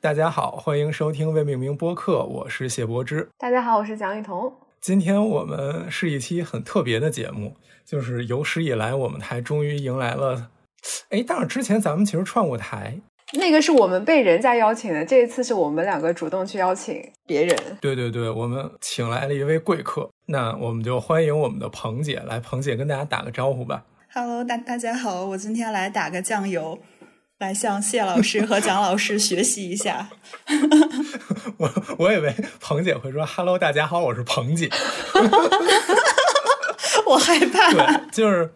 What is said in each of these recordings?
大家好，欢迎收听未命名播客，我是谢柏之。大家好，我是蒋雨桐。今天我们是一期很特别的节目，就是有史以来我们台终于迎来了，哎，但是之前咱们其实串过台，那个是我们被人家邀请的，这一次是我们两个主动去邀请别人。对对对，我们请来了一位贵客，那我们就欢迎我们的彭姐来，彭姐跟大家打个招呼吧。Hello，大大家好，我今天来打个酱油，来向谢老师和蒋老师学习一下。我 我以为彭姐会说 “Hello，大家好，我是彭姐”，我害怕。对，就是，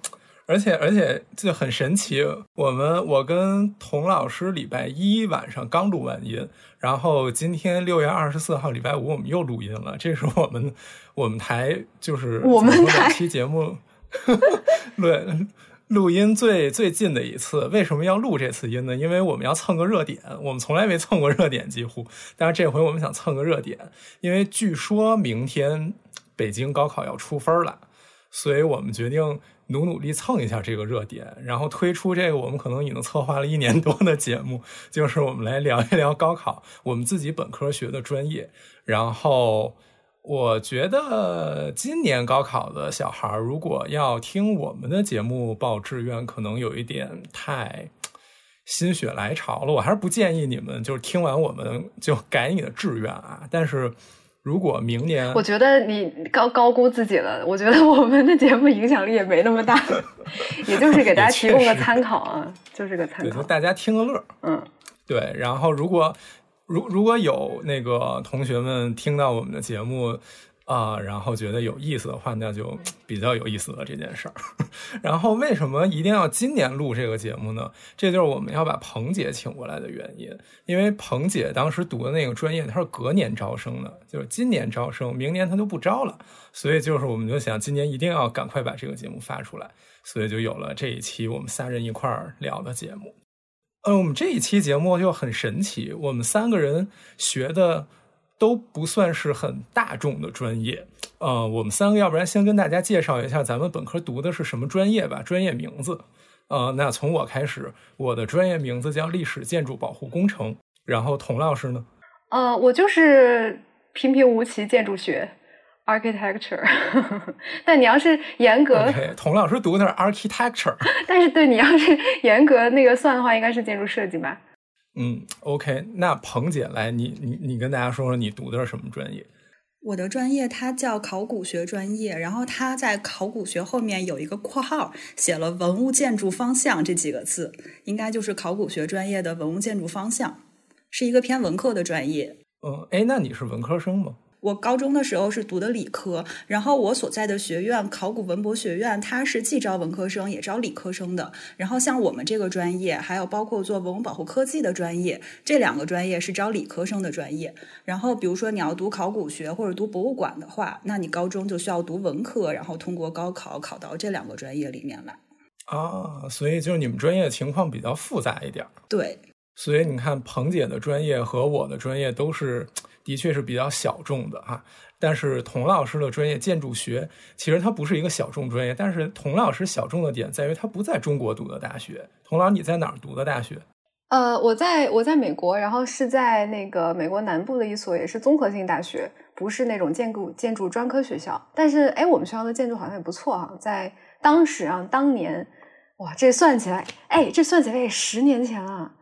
而且而且就很神奇。我们我跟童老师礼拜一晚上刚录完音，然后今天六月二十四号礼拜五我们又录音了。这是我们我们台就是我们两期节目录录音最最近的一次。为什么要录这次音呢？因为我们要蹭个热点，我们从来没蹭过热点，几乎。但是这回我们想蹭个热点，因为据说明天北京高考要出分了。所以我们决定努努力蹭一下这个热点，然后推出这个我们可能已经策划了一年多的节目，就是我们来聊一聊高考，我们自己本科学的专业。然后我觉得今年高考的小孩儿如果要听我们的节目报志愿，可能有一点太。心血来潮了，我还是不建议你们就是听完我们就改你的志愿啊。但是如果明年我觉得你高高估自己了。我觉得我们的节目影响力也没那么大，也就是给大家提供个参考啊，就是个参对，就考。大家听个乐。嗯，对，然后如果如如果有那个同学们听到我们的节目啊、然后觉得有意思的话，那就比较有意思了这件事儿。然后为什么一定要今年录这个节目呢？这就是我们要把彭姐请过来的原因，因为彭姐当时读的那个专业，她是隔年招生的，就是今年招生，明年她就不招了，所以就是我们就想今年一定要赶快把这个节目发出来，所以就有了这一期我们仨人一块儿聊的节目。呃，我们这一期节目就很神奇，我们三个人学的都不算是很大众的专业。呃，我们三个要不然先跟大家介绍一下咱们本科读的是什么专业吧，专业名字。呃，那从我开始，我的专业名字叫历史建筑保护工程。然后童老师呢？呃，我就是平平无奇建筑学 （architecture），但你要是严格童老师读的是 architecture。但是对你要是严格那个算的话，应该是建筑设计吧？嗯，OK，那彭姐来，你你你跟大家说说你读的是什么专业？我的专业它叫考古学专业，然后它在考古学后面有一个括号，写了文物建筑方向这几个字，应该就是考古学专业的文物建筑方向，是一个偏文科的专业。嗯，哎，那你是文科生吗？我高中的时候是读的理科，然后我所在的学院考古文博学院，它是既招文科生也招理科生的。然后像我们这个专业，还有包括做文物保护科技的专业，这两个专业是招理科生的专业。然后比如说你要读考古学或者读博物馆的话，那你高中就需要读文科，然后通过高考考到这两个专业里面来。啊，所以就是你们专业情况比较复杂一点。对，所以你看，彭姐的专业和我的专业都是，的确是比较小众的哈。但是童老师的专业建筑学，其实它不是一个小众专业，但是童老师小众的点在于他不在中国读的大学。童老，你在哪儿读的大学？呃，我在我在美国，然后是在那个美国南部的一所也是综合性大学，不是那种建筑建筑专科学校。但是哎，我们学校的建筑好像也不错哈、在当时啊，当年哇，这算起来，哎，这算起来也十年前了，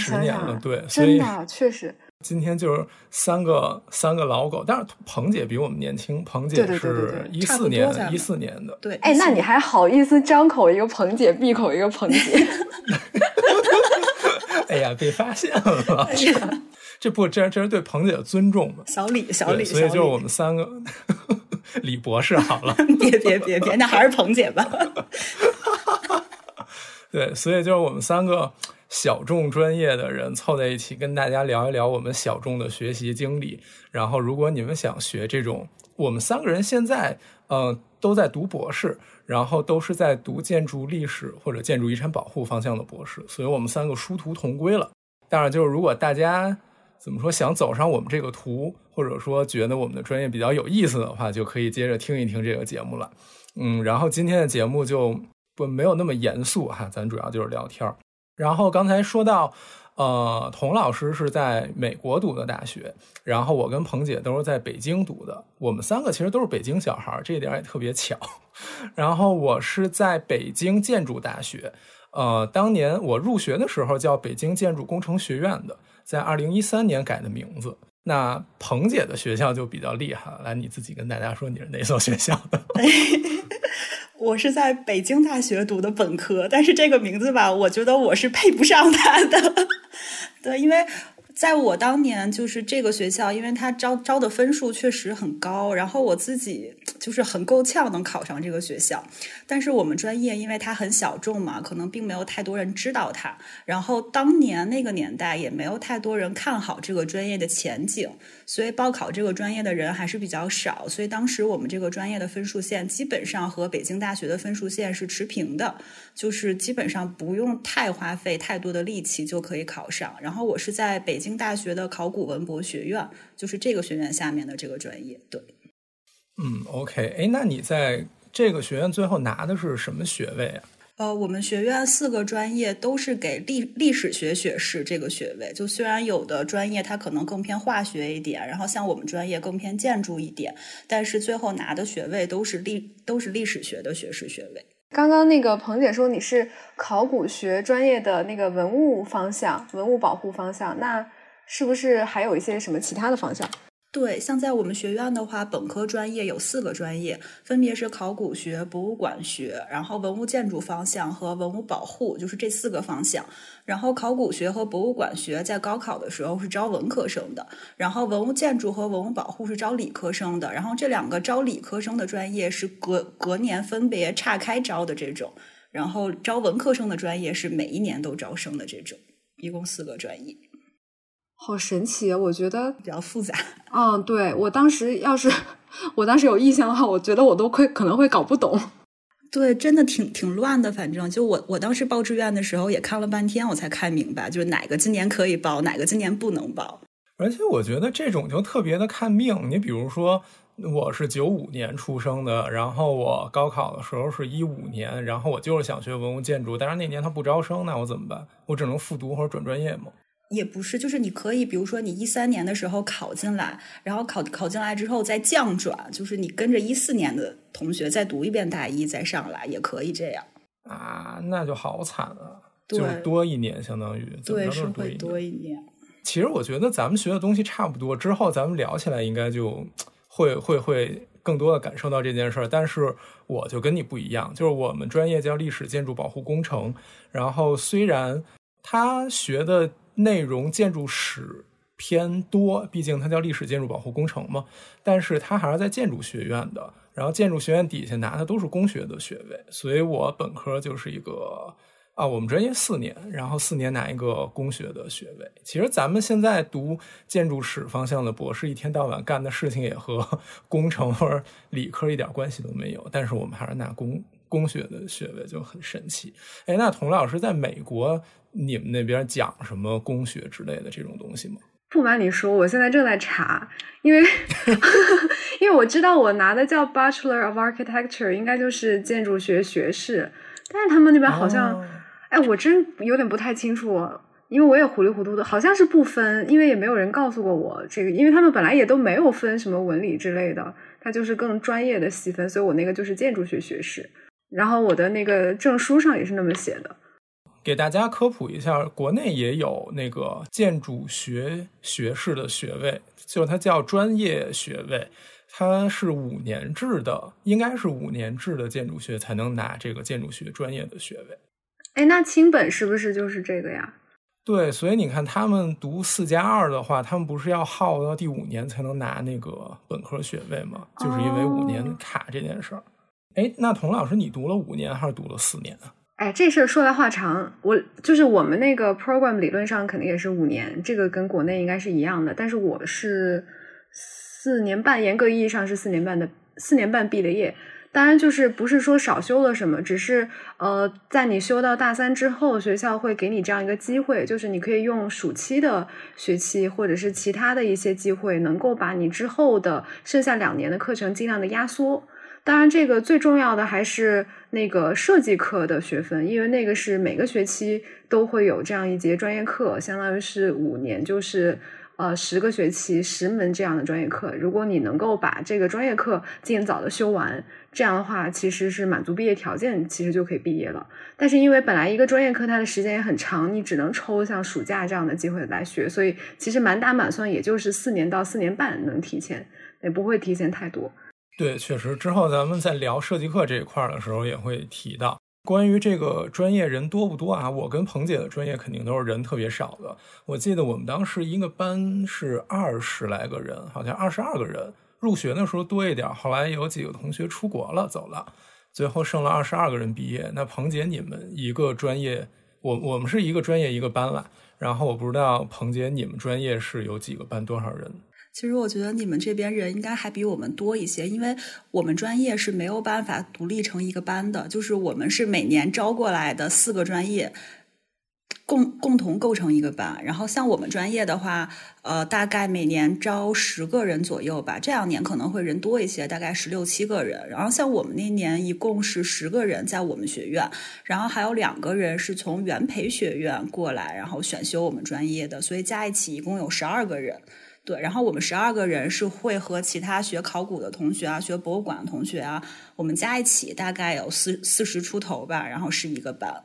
十年了，对，所以真的确实，今天就是三个三个老狗，但是彭姐比我们年轻，彭姐是一四年一四年的，对，哎，那你还好意思张口一个彭姐，闭口一个彭姐？哎呀，被发现了，这不这这是对彭姐的尊重嘛？小李，小，李，所以就是我们三个李博士好了。别别别别，那还是彭姐吧。对，所以就是我们三个小众专业的人凑在一起，跟大家聊一聊我们小众的学习经历。然后，如果你们想学这种，我们三个人现在嗯、呃都在读博士，然后都是在读建筑历史或者建筑遗产保护方向的博士，所以我们三个殊途同归了。当然，就是如果大家怎么说想走上我们这个途，或者说觉得我们的专业比较有意思的话，就可以接着听一听这个节目了。嗯，然后今天的节目就不没有那么严肃哈，咱主要就是聊天儿。然后刚才说到，呃，童老师是在美国读的大学，然后我跟彭姐都是在北京读的。我们三个其实都是北京小孩，这一点也特别巧。然后我是在北京建筑大学，呃，当年我入学的时候叫北京建筑工程学院的，在二零一三年改的名字。那彭姐的学校就比较厉害，来你自己跟大家说你是哪所学校的？我是在北京大学读的本科，但是这个名字吧，我觉得我是配不上他的。对，因为。在我当年，就是这个学校，因为它招招的分数确实很高，然后我自己就是很够呛能考上这个学校。但是我们专业因为它很小众嘛，可能并没有太多人知道它。然后当年那个年代也没有太多人看好这个专业的前景，所以报考这个专业的人还是比较少。所以当时我们这个专业的分数线基本上和北京大学的分数线是持平的，就是基本上不用太花费太多的力气就可以考上。然后我是在北。京大学的考古文博学院，就是这个学院下面的这个专业。对，嗯，OK，哎，那你在这个学院最后拿的是什么学位啊？呃，我们学院四个专业都是给历历史学学士这个学位。就虽然有的专业它可能更偏化学一点，然后像我们专业更偏建筑一点，但是最后拿的学位都是历都是历史学的学士学位。刚刚那个彭姐说你是考古学专业的那个文物方向、文物保护方向，那是不是还有一些什么其他的方向？对，像在我们学院的话，本科专业有四个专业，分别是考古学、博物馆学，然后文物建筑方向和文物保护，就是这四个方向。然后考古学和博物馆学在高考的时候是招文科生的，然后文物建筑和文物保护是招理科生的。然后这两个招理科生的专业是隔隔年分别岔开招的这种，然后招文科生的专业是每一年都招生的这种，一共四个专业。好神奇啊！我觉得比较复杂。嗯，对我当时要是我当时有意向的话，我觉得我都会可能会搞不懂。对，真的挺挺乱的。反正就我我当时报志愿的时候也看了半天，我才看明白，就是哪个今年可以报，哪个今年不能报。而且我觉得这种就特别的看命。你比如说，我是九五年出生的，然后我高考的时候是一五年，然后我就是想学文物建筑，但是那年他不招生，那我怎么办？我只能复读或者转专业吗？也不是，就是你可以，比如说你一三年的时候考进来，然后考考进来之后再降转，就是你跟着一四年的同学再读一遍大一再上来，也可以这样。啊，那就好惨啊！对，多一年相当于对是会多一年。其实我觉得咱们学的东西差不多，之后咱们聊起来应该就会会会更多的感受到这件事儿。但是我就跟你不一样，就是我们专业叫历史建筑保护工程，然后虽然他学的。内容建筑史偏多，毕竟它叫历史建筑保护工程嘛。但是它还是在建筑学院的，然后建筑学院底下拿的都是工学的学位，所以我本科就是一个啊，我们专业四年，然后四年拿一个工学的学位。其实咱们现在读建筑史方向的博士，一天到晚干的事情也和 工程或者理科一点关系都没有，但是我们还是拿工工学的学位，就很神奇。哎，那童老师在美国。你们那边讲什么工学之类的这种东西吗？不瞒你说，我现在正在查，因为 因为我知道我拿的叫 Bachelor of Architecture，应该就是建筑学学士，但是他们那边好像，哎，我真有点不太清楚，因为我也糊里糊涂的，好像是不分，因为也没有人告诉过我这个，因为他们本来也都没有分什么文理之类的，它就是更专业的细分，所以我那个就是建筑学学士，然后我的那个证书上也是那么写的。给大家科普一下，国内也有那个建筑学学士的学位，就它叫专业学位，它是五年制的，应该是五年制的建筑学才能拿这个建筑学专业的学位。哎，那清本是不是就是这个呀？对，所以你看他们读四加二的话，他们不是要耗到第五年才能拿那个本科学位吗？就是因为五年卡这件事儿。哎，那童老师，你读了五年还是读了四年啊？哎，这事儿说来话长。我就是我们那个 program 理论上肯定也是五年，这个跟国内应该是一样的。但是我是四年半，严格意义上是四年半的，四年半毕的业。当然，就是不是说少修了什么，只是呃，在你修到大三之后，学校会给你这样一个机会，就是你可以用暑期的学期或者是其他的一些机会，能够把你之后的剩下两年的课程尽量的压缩。当然，这个最重要的还是那个设计课的学分，因为那个是每个学期都会有这样一节专业课，相当于是五年，就是呃十个学期十门这样的专业课。如果你能够把这个专业课尽早的修完，这样的话其实是满足毕业条件，其实就可以毕业了。但是因为本来一个专业课它的时间也很长，你只能抽像暑假这样的机会来学，所以其实满打满算也就是四年到四年半能提前，也不会提前太多。对，确实，之后咱们在聊设计课这一块的时候也会提到关于这个专业人多不多啊？我跟彭姐的专业肯定都是人特别少的。我记得我们当时一个班是二十来个人，好像二十二个人。入学的时候多一点，后来有几个同学出国了走了，最后剩了二十二个人毕业。那彭姐，你们一个专业，我我们是一个专业一个班了。然后我不知道彭姐你们专业是有几个班，多少人？其实我觉得你们这边人应该还比我们多一些，因为我们专业是没有办法独立成一个班的，就是我们是每年招过来的四个专业共共同构成一个班。然后像我们专业的话，呃，大概每年招十个人左右吧，这两年可能会人多一些，大概十六七个人。然后像我们那年一共是十个人在我们学院，然后还有两个人是从原培学院过来，然后选修我们专业的，所以加一起一共有十二个人。对，然后我们十二个人是会和其他学考古的同学啊、学博物馆的同学啊，我们加一起大概有四四十出头吧，然后是一个班，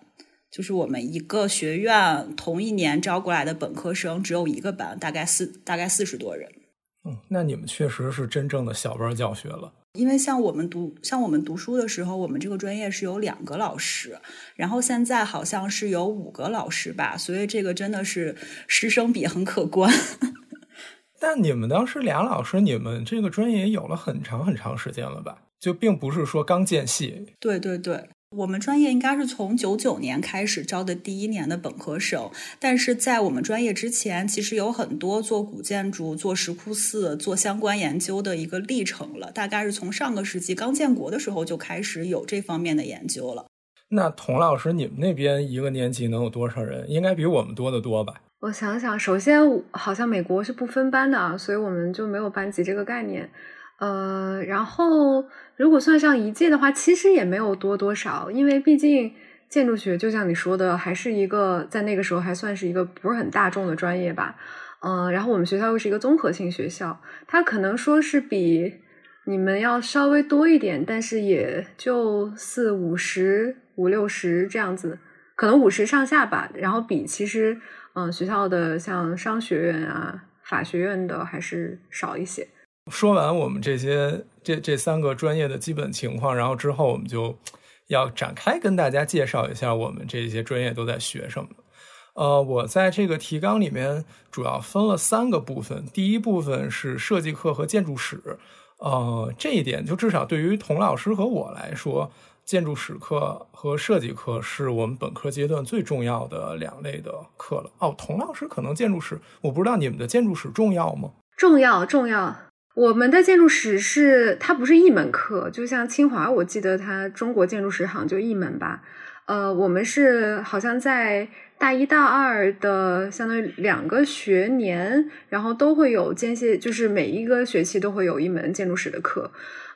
就是我们一个学院同一年招过来的本科生只有一个班，大概四大概四十多人。嗯，那你们确实是真正的小班教学了。因为像我们读像我们读书的时候，我们这个专业是有两个老师，然后现在好像是有五个老师吧，所以这个真的是师生比很可观。但你们当时俩老师，你们这个专业也有了很长很长时间了吧？就并不是说刚建系。对对对，我们专业应该是从九九年开始招的第一年的本科生，但是在我们专业之前，其实有很多做古建筑、做石窟寺、做相关研究的一个历程了。大概是从上个世纪刚建国的时候就开始有这方面的研究了。那童老师，你们那边一个年级能有多少人？应该比我们多得多吧？我想想，首先好像美国是不分班的啊，所以我们就没有班级这个概念。呃，然后如果算上一届的话，其实也没有多多少，因为毕竟建筑学就像你说的，还是一个在那个时候还算是一个不是很大众的专业吧。嗯，然后我们学校又是一个综合性学校，它可能说是比你们要稍微多一点，但是也就四五十五六十这样子，可能五十上下吧。然后比其实。嗯，学校的像商学院啊、法学院的还是少一些。说完我们这些这这三个专业的基本情况，然后之后我们就要展开跟大家介绍一下我们这些专业都在学什么。呃，我在这个提纲里面主要分了三个部分，第一部分是设计课和建筑史。呃，这一点就至少对于童老师和我来说。建筑史课和设计课是我们本科阶段最重要的两类的课了。哦，童老师可能建筑史，我不知道你们的建筑史重要吗？重要，重要。我们的建筑史是它不是一门课，就像清华，我记得它中国建筑史好像就一门吧。呃，我们是好像在大一大二的相当于两个学年，然后都会有间歇，就是每一个学期都会有一门建筑史的课。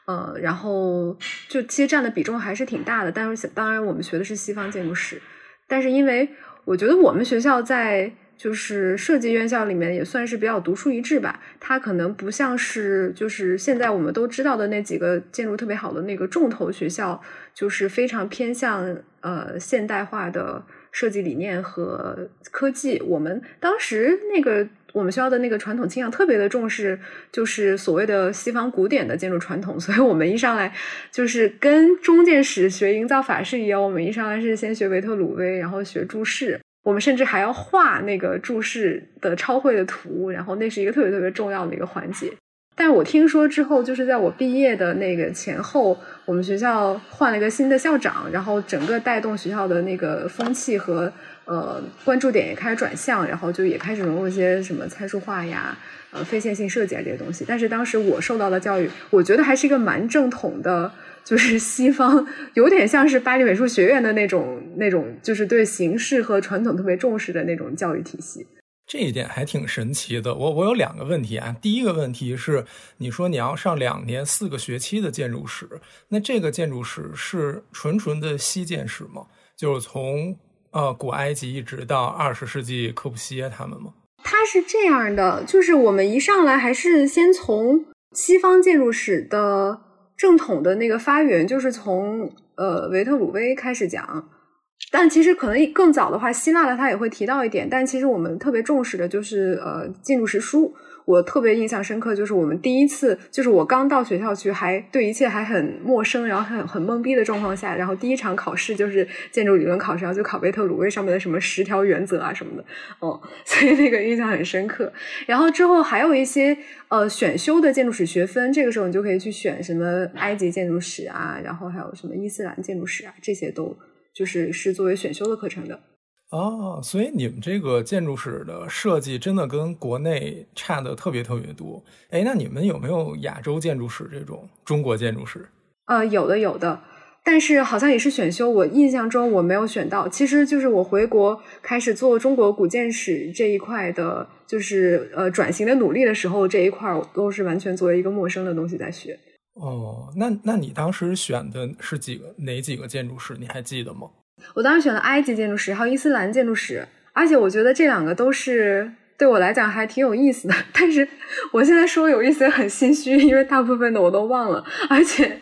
呃，然后就其实占的比重还是挺大的，但是当然我们学的是西方建筑史，但是因为我觉得我们学校在就是设计院校里面也算是比较独树一帜吧，它可能不像是就是现在我们都知道的那几个建筑特别好的那个重头学校，就是非常偏向呃现代化的设计理念和科技。我们当时那个。我们学校的那个传统倾向特别的重视，就是所谓的西方古典的建筑传统，所以我们一上来就是跟中建史学营造法式一样，我们一上来是先学维特鲁威，然后学注释，我们甚至还要画那个注释的超绘的图，然后那是一个特别特别重要的一个环节。但我听说之后，就是在我毕业的那个前后，我们学校换了一个新的校长，然后整个带动学校的那个风气和。呃，关注点也开始转向，然后就也开始融入一些什么参数化呀、呃非线性设计啊这些东西。但是当时我受到的教育，我觉得还是一个蛮正统的，就是 西方有点像是巴黎美术学院的那种那种，就是对形式和传统特别重视的那种教育体系。这一点还挺神奇的。我我有两个问题啊。第一个问题是，你说你要上两年四个学期的建筑史，那这个建筑史是纯纯的西建史吗？就是从呃古埃及一直到二十世纪科布西耶他们吗？它是这样的，就是我们一上来还是先从西方建筑史的正统的那个发源，就是从呃维特鲁威开始讲。但其实可能更早的话，希腊的他也会提到一点。但其实我们特别重视的就是呃建筑史书。我特别印象深刻，就是我们第一次，就是我刚到学校去，还对一切还很陌生，然后很很懵逼的状况下，然后第一场考试就是建筑理论考试，然后就考贝特鲁威上面的什么十条原则啊什么的，哦，所以那个印象很深刻。然后之后还有一些呃选修的建筑史学分，这个时候你就可以去选什么埃及建筑史啊，然后还有什么伊斯兰建筑史啊，这些都。就是是作为选修的课程的哦，所以你们这个建筑史的设计真的跟国内差的特别特别多。哎，那你们有没有亚洲建筑史这种中国建筑史？呃，有的有的，但是好像也是选修。我印象中我没有选到。其实就是我回国开始做中国古建史这一块的，就是呃转型的努力的时候，这一块我都是完全作为一个陌生的东西在学。哦，那那你当时选的是几个哪几个建筑师？你还记得吗？我当时选了埃及建筑史，还有伊斯兰建筑史，而且我觉得这两个都是对我来讲还挺有意思的。但是我现在说有意思很心虚，因为大部分的我都忘了，而且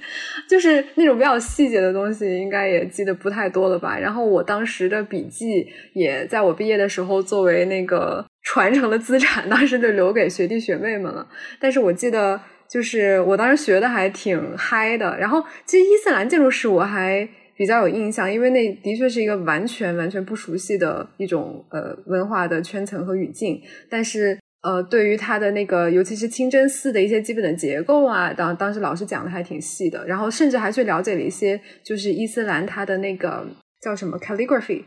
就是那种比较细节的东西，应该也记得不太多了吧。然后我当时的笔记也在我毕业的时候作为那个传承的资产，当时就留给学弟学妹们了。但是我记得。就是我当时学的还挺嗨的，然后其实伊斯兰建筑史我还比较有印象，因为那的确是一个完全完全不熟悉的一种呃文化的圈层和语境，但是呃对于它的那个尤其是清真寺的一些基本的结构啊，当当时老师讲的还挺细的，然后甚至还去了解了一些就是伊斯兰它的那个叫什么 calligraphy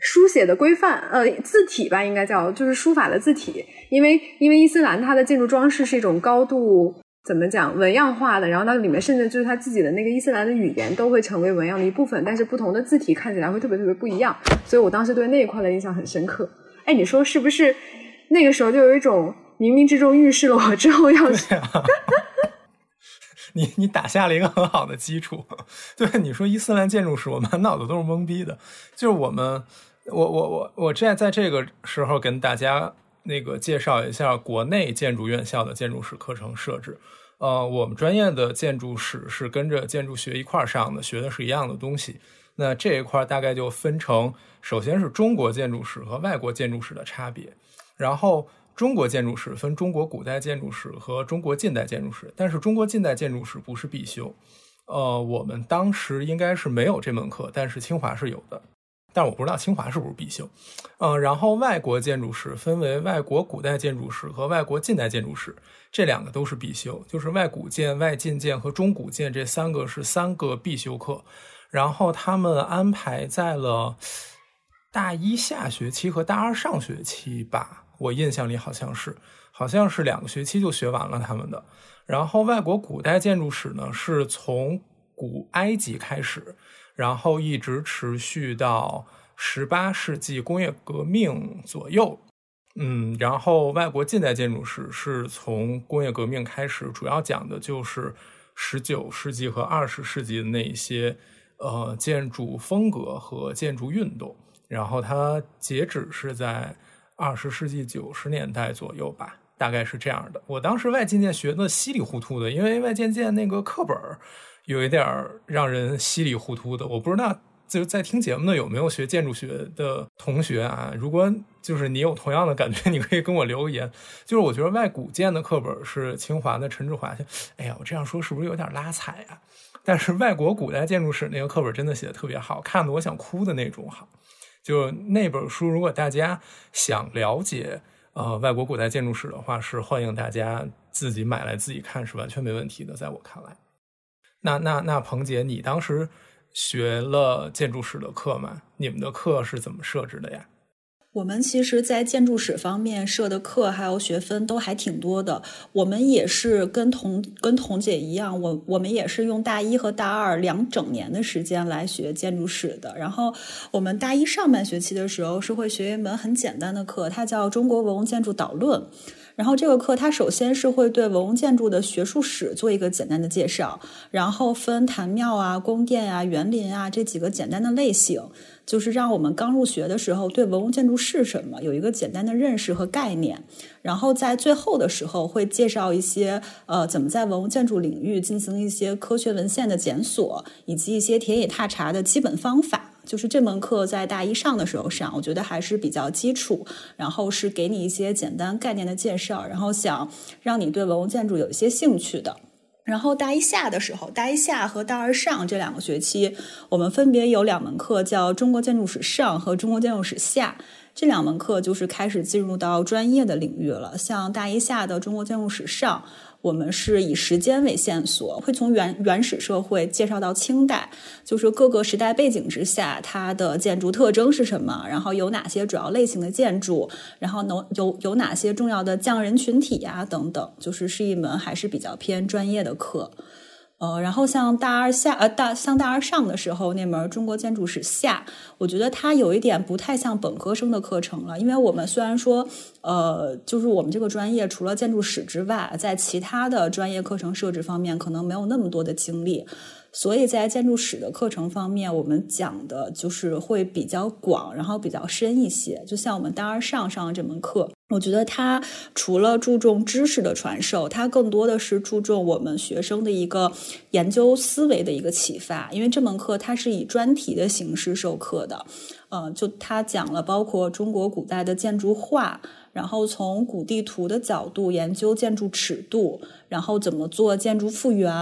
书写的规范，呃字体吧应该叫就是书法的字体，因为因为伊斯兰它的建筑装饰是一种高度。怎么讲纹样化的？然后它里面甚至就是它自己的那个伊斯兰的语言都会成为纹样的一部分，但是不同的字体看起来会特别特别不一样。所以我当时对那一块的印象很深刻。哎，你说是不是？那个时候就有一种冥冥之中预示了我之后要。你你打下了一个很好的基础。对，你说伊斯兰建筑史，我满脑子都是懵逼的。就是我们，我我我我在在这个时候跟大家。那个介绍一下国内建筑院校的建筑史课程设置。呃，我们专业的建筑史是跟着建筑学一块儿上的，学的是一样的东西。那这一块大概就分成，首先是中国建筑史和外国建筑史的差别。然后中国建筑史分中国古代建筑史和中国近代建筑史，但是中国近代建筑史不是必修。呃，我们当时应该是没有这门课，但是清华是有的。但我不知道清华是不是必修，嗯，然后外国建筑史分为外国古代建筑史和外国近代建筑史，这两个都是必修，就是外古建、外近建和中古建这三个是三个必修课，然后他们安排在了大一下学期和大二上学期吧，我印象里好像是，好像是两个学期就学完了他们的，然后外国古代建筑史呢是从古埃及开始。然后一直持续到十八世纪工业革命左右，嗯，然后外国近代建筑史是从工业革命开始，主要讲的就是十九世纪和二十世纪的那些呃建筑风格和建筑运动，然后它截止是在二十世纪九十年代左右吧，大概是这样的。我当时外建建学的稀里糊涂的，因为外建建那个课本有一点让人稀里糊涂的，我不知道就是在听节目的有没有学建筑学的同学啊？如果就是你有同样的感觉，你可以跟我留个言。就是我觉得外古建的课本是清华的陈志华，哎呀，我这样说是不是有点拉踩啊？但是外国古代建筑史那个课本真的写的特别好，看的我想哭的那种好。就那本书，如果大家想了解呃外国古代建筑史的话，是欢迎大家自己买来自己看，是完全没问题的，在我看来。那那那彭姐，你当时学了建筑史的课吗？你们的课是怎么设置的呀？我们其实，在建筑史方面设的课还有学分都还挺多的。我们也是跟童跟童姐一样，我我们也是用大一和大二两整年的时间来学建筑史的。然后我们大一上半学期的时候是会学一门很简单的课，它叫《中国文物建筑导论》。然后这个课它首先是会对文物建筑的学术史做一个简单的介绍，然后分坛庙啊、宫殿啊、园林啊这几个简单的类型。就是让我们刚入学的时候对文物建筑是什么有一个简单的认识和概念，然后在最后的时候会介绍一些呃怎么在文物建筑领域进行一些科学文献的检索，以及一些田野踏查的基本方法。就是这门课在大一上的时候上，我觉得还是比较基础，然后是给你一些简单概念的介绍，然后想让你对文物建筑有一些兴趣的。然后大一下的时候，大一下和大二上这两个学期，我们分别有两门课叫《中国建筑史上》和《中国建筑史下》。这两门课就是开始进入到专业的领域了。像大一下的《中国建筑史上》。我们是以时间为线索，会从原原始社会介绍到清代，就是各个时代背景之下，它的建筑特征是什么，然后有哪些主要类型的建筑，然后能有有哪些重要的匠人群体呀等等，就是是一门还是比较偏专业的课。呃，然后像大二下，呃大像大二上的时候那门中国建筑史下，我觉得它有一点不太像本科生的课程了，因为我们虽然说，呃，就是我们这个专业除了建筑史之外，在其他的专业课程设置方面可能没有那么多的精力。所以在建筑史的课程方面，我们讲的就是会比较广，然后比较深一些。就像我们大二上上这门课，我觉得它除了注重知识的传授，它更多的是注重我们学生的一个研究思维的一个启发。因为这门课它是以专题的形式授课的，呃，就他讲了包括中国古代的建筑画。然后从古地图的角度研究建筑尺度，然后怎么做建筑复原，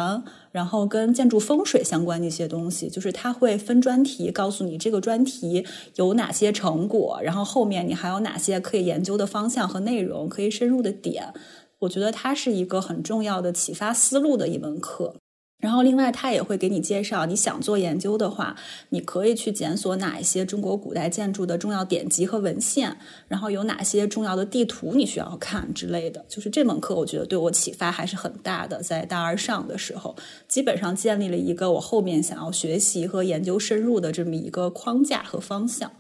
然后跟建筑风水相关的一些东西，就是它会分专题告诉你这个专题有哪些成果，然后后面你还有哪些可以研究的方向和内容，可以深入的点。我觉得它是一个很重要的启发思路的一门课。然后，另外他也会给你介绍，你想做研究的话，你可以去检索哪一些中国古代建筑的重要典籍和文献，然后有哪些重要的地图你需要看之类的。就是这门课，我觉得对我启发还是很大的。在大二上的时候，基本上建立了一个我后面想要学习和研究深入的这么一个框架和方向。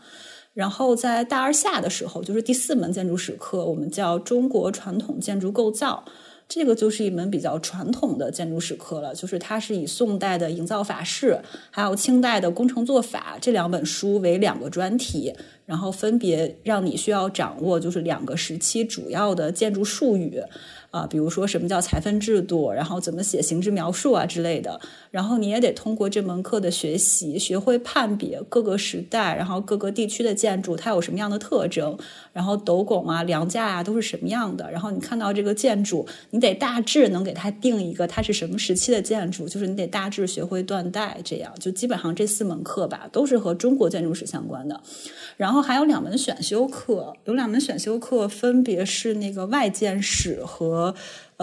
然后在大二下的时候，就是第四门建筑史课，我们叫中国传统建筑构造。这个就是一门比较传统的建筑史课了，就是它是以宋代的营造法式，还有清代的工程做法这两本书为两个专题，然后分别让你需要掌握就是两个时期主要的建筑术语。啊，比如说什么叫裁分制度，然后怎么写形制描述啊之类的，然后你也得通过这门课的学习，学会判别各个时代，然后各个地区的建筑它有什么样的特征，然后斗拱啊、梁架啊都是什么样的，然后你看到这个建筑，你得大致能给它定一个它是什么时期的建筑，就是你得大致学会断代，这样就基本上这四门课吧，都是和中国建筑史相关的。然后还有两门选修课，有两门选修课分别是那个外建史和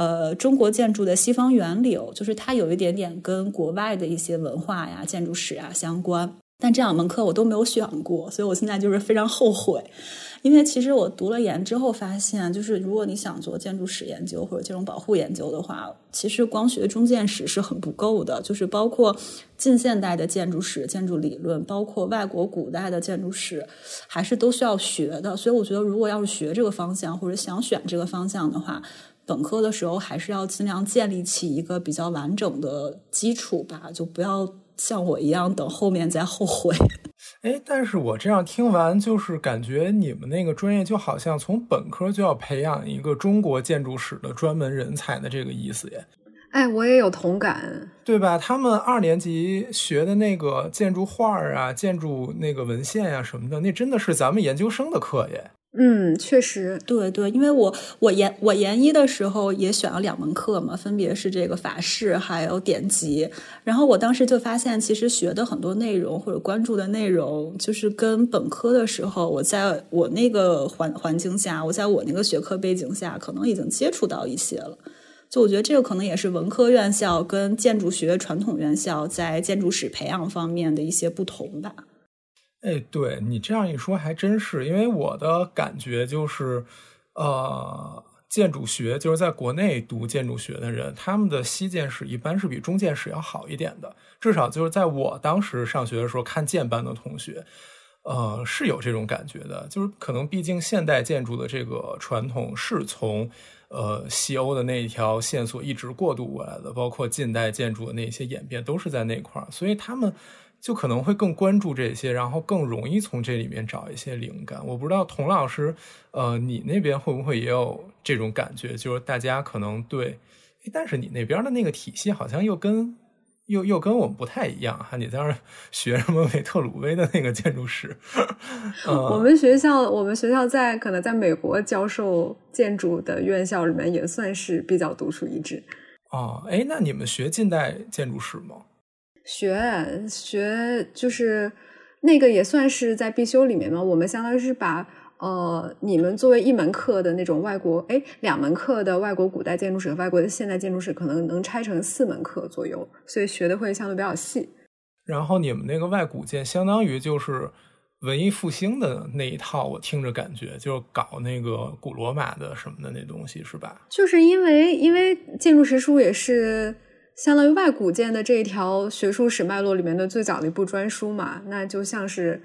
呃中国建筑的西方源流，就是它有一点点跟国外的一些文化呀、建筑史啊相关。但这两门课我都没有选过，所以我现在就是非常后悔。因为其实我读了研之后发现，就是如果你想做建筑史研究或者建筑保护研究的话，其实光学中建史是很不够的。就是包括近现代的建筑史、建筑理论，包括外国古代的建筑史，还是都需要学的。所以我觉得，如果要是学这个方向或者想选这个方向的话，本科的时候还是要尽量建立起一个比较完整的基础吧，就不要像我一样等后面再后悔。哎，但是我这样听完，就是感觉你们那个专业就好像从本科就要培养一个中国建筑史的专门人才的这个意思耶。哎，我也有同感，对吧？他们二年级学的那个建筑画啊、建筑那个文献呀什么的，那真的是咱们研究生的课耶。嗯，确实，对对，因为我我研我研一的时候也选了两门课嘛，分别是这个法式还有典籍。然后我当时就发现，其实学的很多内容或者关注的内容，就是跟本科的时候我在我那个环环境下，我在我那个学科背景下，可能已经接触到一些了。就我觉得这个可能也是文科院校跟建筑学传统院校在建筑史培养方面的一些不同吧。哎，对你这样一说还真是，因为我的感觉就是，呃，建筑学就是在国内读建筑学的人，他们的西建史一般是比中建史要好一点的，至少就是在我当时上学的时候看建班的同学，呃，是有这种感觉的，就是可能毕竟现代建筑的这个传统是从呃西欧的那一条线索一直过渡过来的，包括近代建筑的那些演变都是在那块儿，所以他们。就可能会更关注这些，然后更容易从这里面找一些灵感。我不知道童老师，呃，你那边会不会也有这种感觉？就是大家可能对，但是你那边的那个体系好像又跟又又跟我们不太一样哈。你在那 学什么维特鲁威的那个建筑史？我们学校，我们学校在可能在美国教授建筑的院校里面也算是比较独树一帜。哦，哎，那你们学近代建筑史吗？学学就是那个也算是在必修里面嘛。我们相当于是把呃你们作为一门课的那种外国哎两门课的外国古代建筑史和外国的现代建筑史，可能能拆成四门课左右，所以学的会相对比较细。然后你们那个外古建相当于就是文艺复兴的那一套，我听着感觉就是搞那个古罗马的什么的那东西是吧？就是因为因为建筑史书也是。相当于外古建的这一条学术史脉络里面的最早的一部专书嘛，那就像是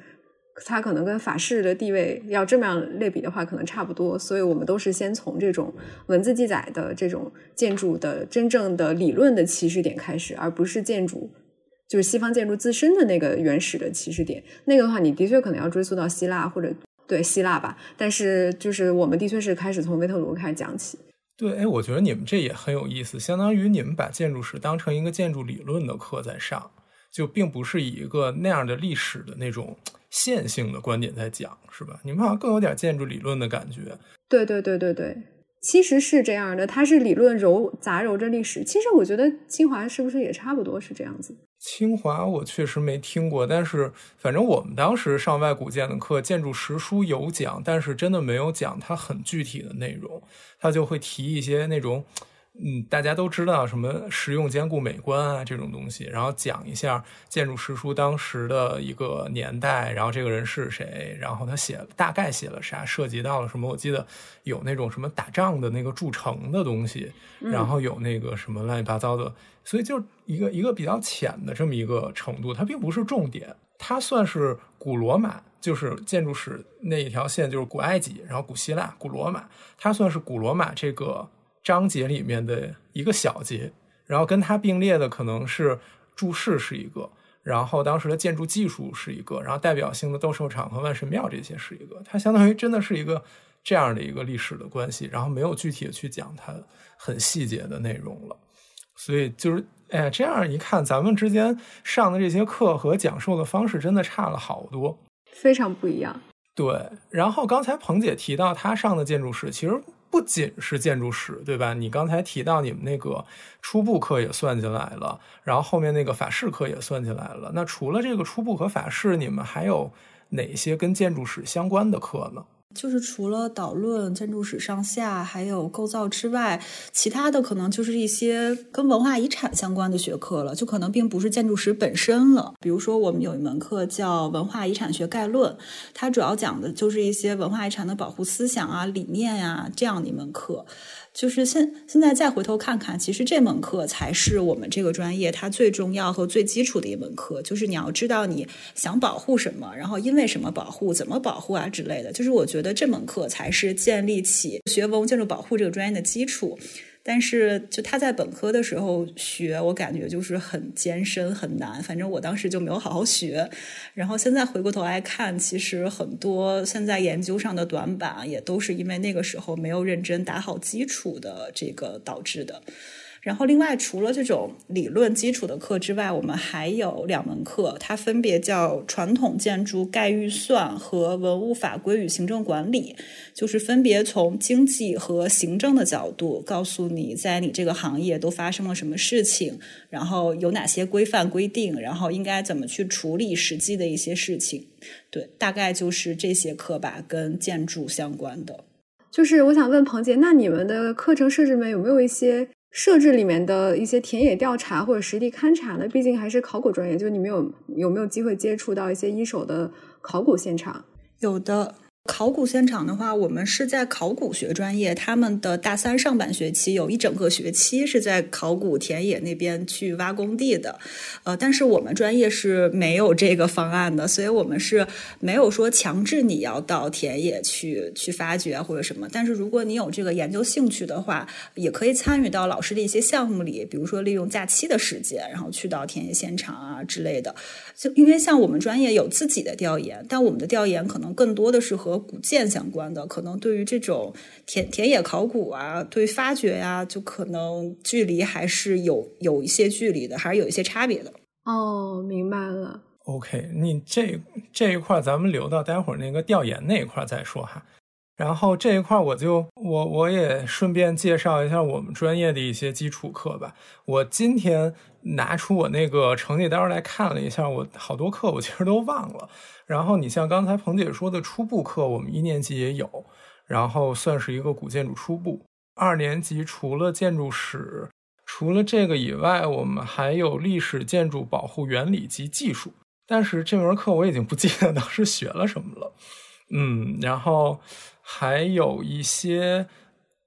它可能跟法式的地位要这么样类比的话，可能差不多。所以我们都是先从这种文字记载的这种建筑的真正的理论的起始点开始，而不是建筑就是西方建筑自身的那个原始的起始点。那个的话，你的确可能要追溯到希腊或者对希腊吧。但是就是我们的确是开始从维特鲁开始讲起。对，哎，我觉得你们这也很有意思，相当于你们把建筑史当成一个建筑理论的课在上，就并不是以一个那样的历史的那种线性的观点在讲，是吧？你们好像更有点建筑理论的感觉。对对对对对，其实是这样的，它是理论揉杂糅着历史。其实我觉得清华是不是也差不多是这样子？清华我确实没听过，但是反正我们当时上外古建的课，建筑实书有讲，但是真的没有讲它很具体的内容，他就会提一些那种。嗯，大家都知道什么实用兼顾美观啊这种东西，然后讲一下建筑实书当时的一个年代，然后这个人是谁，然后他写大概写了啥，涉及到了什么？我记得有那种什么打仗的那个筑城的东西，然后有那个什么乱七八糟的，所以就一个一个比较浅的这么一个程度，它并不是重点，它算是古罗马，就是建筑史那一条线，就是古埃及，然后古希腊、古罗马，它算是古罗马这个。章节里面的一个小节，然后跟它并列的可能是注释是一个，然后当时的建筑技术是一个，然后代表性的斗兽场和万神庙这些是一个，它相当于真的是一个这样的一个历史的关系，然后没有具体的去讲它很细节的内容了，所以就是哎，这样一看，咱们之间上的这些课和讲授的方式真的差了好多，非常不一样。对，然后刚才彭姐提到她上的建筑史，其实。不仅是建筑史，对吧？你刚才提到你们那个初步课也算进来了，然后后面那个法式课也算进来了。那除了这个初步和法式，你们还有哪些跟建筑史相关的课呢？就是除了导论、建筑史上下，还有构造之外，其他的可能就是一些跟文化遗产相关的学科了，就可能并不是建筑史本身了。比如说，我们有一门课叫《文化遗产学概论》，它主要讲的就是一些文化遗产的保护思想啊、理念呀这样的一门课。就是现现在再回头看看，其实这门课才是我们这个专业它最重要和最基础的一门课。就是你要知道你想保护什么，然后因为什么保护，怎么保护啊之类的。就是我觉得得这门课才是建立起学文物建筑保护这个专业的基础。但是，就他在本科的时候学，我感觉就是很艰深很难。反正我当时就没有好好学。然后现在回过头来看，其实很多现在研究上的短板，也都是因为那个时候没有认真打好基础的这个导致的。然后，另外除了这种理论基础的课之外，我们还有两门课，它分别叫传统建筑概预算和文物法规与行政管理，就是分别从经济和行政的角度，告诉你在你这个行业都发生了什么事情，然后有哪些规范规定，然后应该怎么去处理实际的一些事情。对，大概就是这些课吧，跟建筑相关的。就是我想问彭姐，那你们的课程设置里面有没有一些？设置里面的一些田野调查或者实地勘察呢？毕竟还是考古专业，就是你们有有没有机会接触到一些一手的考古现场？有的。考古现场的话，我们是在考古学专业，他们的大三上半学期有一整个学期是在考古田野那边去挖工地的，呃，但是我们专业是没有这个方案的，所以我们是没有说强制你要到田野去去发掘或者什么。但是如果你有这个研究兴趣的话，也可以参与到老师的一些项目里，比如说利用假期的时间，然后去到田野现场啊之类的。就因为像我们专业有自己的调研，但我们的调研可能更多的是和古建相关的，可能对于这种田田野考古啊，对发掘呀，就可能距离还是有有一些距离的，还是有一些差别的。哦，明白了。OK，你这这一块咱们留到待会儿那个调研那一块再说哈。然后这一块儿我就我我也顺便介绍一下我们专业的一些基础课吧。我今天拿出我那个成绩单来看了一下，我好多课我其实都忘了。然后你像刚才彭姐说的初步课，我们一年级也有，然后算是一个古建筑初步。二年级除了建筑史，除了这个以外，我们还有历史建筑保护原理及技术。但是这门课我已经不记得当时学了什么了。嗯，然后。还有一些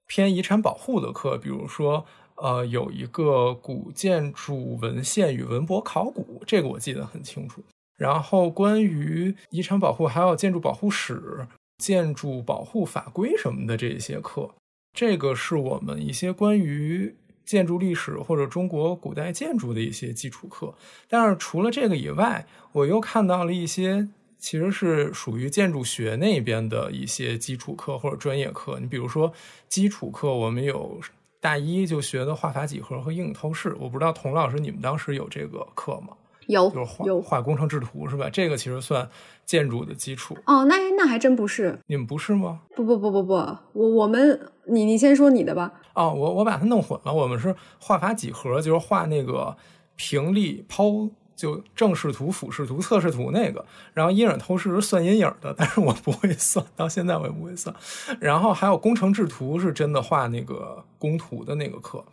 偏遗产保护的课，比如说，呃，有一个古建筑文献与文博考古，这个我记得很清楚。然后关于遗产保护，还有建筑保护史、建筑保护法规什么的这些课，这个是我们一些关于建筑历史或者中国古代建筑的一些基础课。但是除了这个以外，我又看到了一些。其实是属于建筑学那边的一些基础课或者专业课。你比如说基础课，我们有大一就学的画法几何和阴影透视。我不知道童老师你们当时有这个课吗？有，就是画有画工程制图是吧？这个其实算建筑的基础。哦，那那还真不是。你们不是吗？不不不不不，我我们你你先说你的吧。哦，我我把它弄混了。我们是画法几何，就是画那个平立抛。就正视图、俯视图、侧视图那个，然后阴影透视是算阴影的，但是我不会算，到现在我也不会算。然后还有工程制图是真的画那个工图的那个课，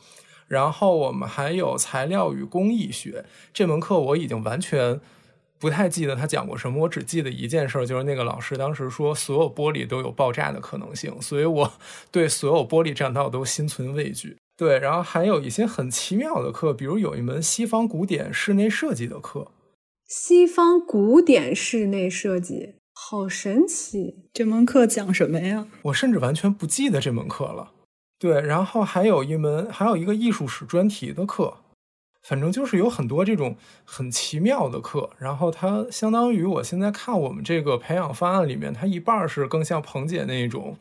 然后我们还有材料与工艺学这门课，我已经完全不太记得他讲过什么，我只记得一件事，就是那个老师当时说所有玻璃都有爆炸的可能性，所以我对所有玻璃栈道都心存畏惧。对，然后还有一些很奇妙的课，比如有一门西方古典室内设计的课。西方古典室内设计，好神奇！这门课讲什么呀？我甚至完全不记得这门课了。对，然后还有一门，还有一个艺术史专题的课。反正就是有很多这种很奇妙的课，然后它相当于我现在看我们这个培养方案里面，它一半是更像彭姐那种。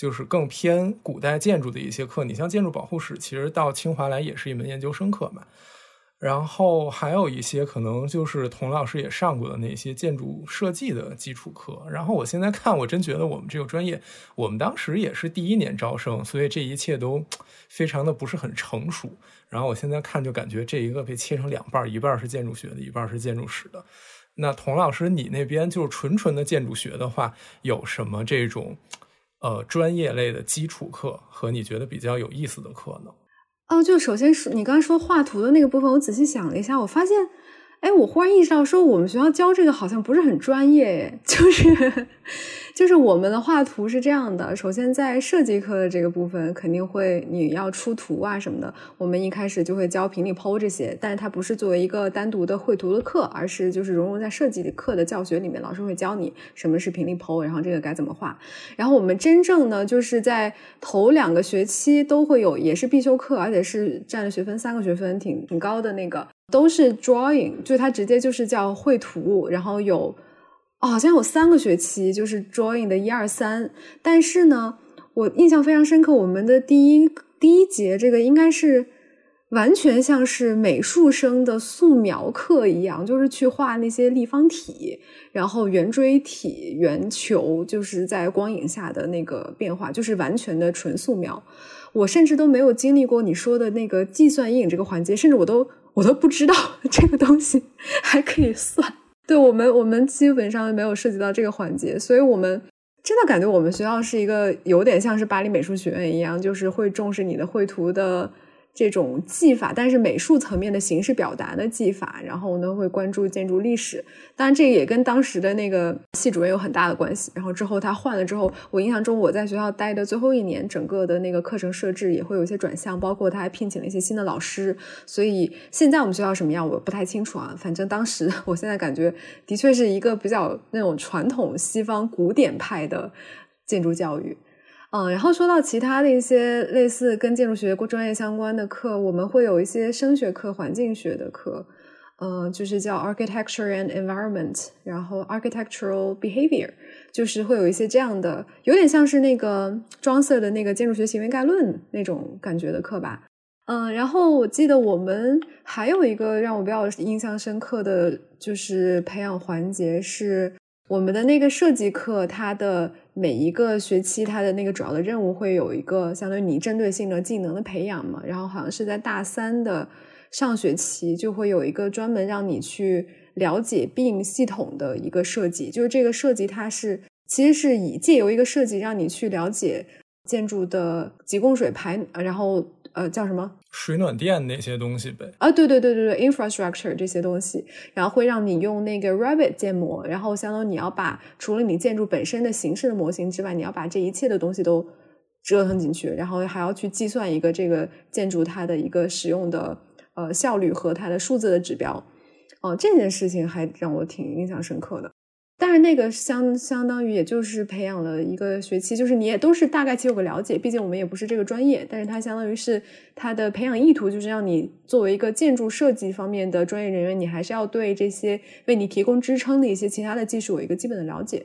就是更偏古代建筑的一些课，你像建筑保护史，其实到清华来也是一门研究生课嘛。然后还有一些可能就是童老师也上过的那些建筑设计的基础课。然后我现在看，我真觉得我们这个专业，我们当时也是第一年招生，所以这一切都非常的不是很成熟。然后我现在看就感觉这一个被切成两半，一半是建筑学的，一半是建筑史的。那童老师，你那边就是纯纯的建筑学的话，有什么这种？呃，专业类的基础课和你觉得比较有意思的课呢？哦，就首先是你刚才说画图的那个部分，我仔细想了一下，我发现。哎，我忽然意识到，说我们学校教这个好像不是很专业，就是，就是我们的画图是这样的。首先，在设计课的这个部分，肯定会你要出图啊什么的。我们一开始就会教平立剖这些，但是它不是作为一个单独的绘图的课，而是就是融入在设计课的教学里面。老师会教你什么是平立剖，然后这个该怎么画。然后我们真正呢，就是在头两个学期都会有，也是必修课，而且是占了学分三个学分，挺挺高的那个。都是 drawing，就它直接就是叫绘图，然后有，好像有三个学期就是 drawing 的一二三。但是呢，我印象非常深刻，我们的第一第一节这个应该是完全像是美术生的素描课一样，就是去画那些立方体，然后圆锥体、圆球，就是在光影下的那个变化，就是完全的纯素描。我甚至都没有经历过你说的那个计算阴影这个环节，甚至我都。我都不知道 这个东西还可以算，对我们我们基本上没有涉及到这个环节，所以我们真的感觉我们学校是一个有点像是巴黎美术学院一样，就是会重视你的绘图的这种技法，但是美术层面的形式表达的技法，然后呢会关注建筑历史。当然，这个也跟当时的那个系主任有很大的关系。然后之后他换了之后，我印象中我在学校待的最后一年，整个的那个课程设置也会有一些转向，包括他还聘请了一些新的老师。所以现在我们学校什么样，我不太清楚啊。反正当时 我现在感觉的确是一个比较那种传统西方古典派的建筑教育。嗯，然后说到其他的一些类似跟建筑学专业相关的课，我们会有一些声学课、环境学的课，嗯，就是叫 Architecture and Environment，然后 Architectural Behavior，就是会有一些这样的，有点像是那个装色的那个建筑学行为概论那种感觉的课吧。嗯，然后我记得我们还有一个让我比较印象深刻的就是培养环节是我们的那个设计课，它的。每一个学期，它的那个主要的任务会有一个相当于你针对性的技能的培养嘛，然后好像是在大三的上学期就会有一个专门让你去了解并系统的一个设计，就是这个设计它是其实是以借由一个设计让你去了解建筑的集供水排，然后。呃，叫什么水暖电那些东西呗？啊，对对对对对，infrastructure 这些东西，然后会让你用那个 Rabbit 建模，然后相当于你要把除了你建筑本身的形式的模型之外，你要把这一切的东西都折腾进去，然后还要去计算一个这个建筑它的一个使用的呃效率和它的数字的指标。哦，这件事情还让我挺印象深刻的。但是那个相相当于也就是培养了一个学期，就是你也都是大概其有个了解，毕竟我们也不是这个专业。但是它相当于是它的培养意图，就是让你作为一个建筑设计方面的专业人员，你还是要对这些为你提供支撑的一些其他的技术有一个基本的了解。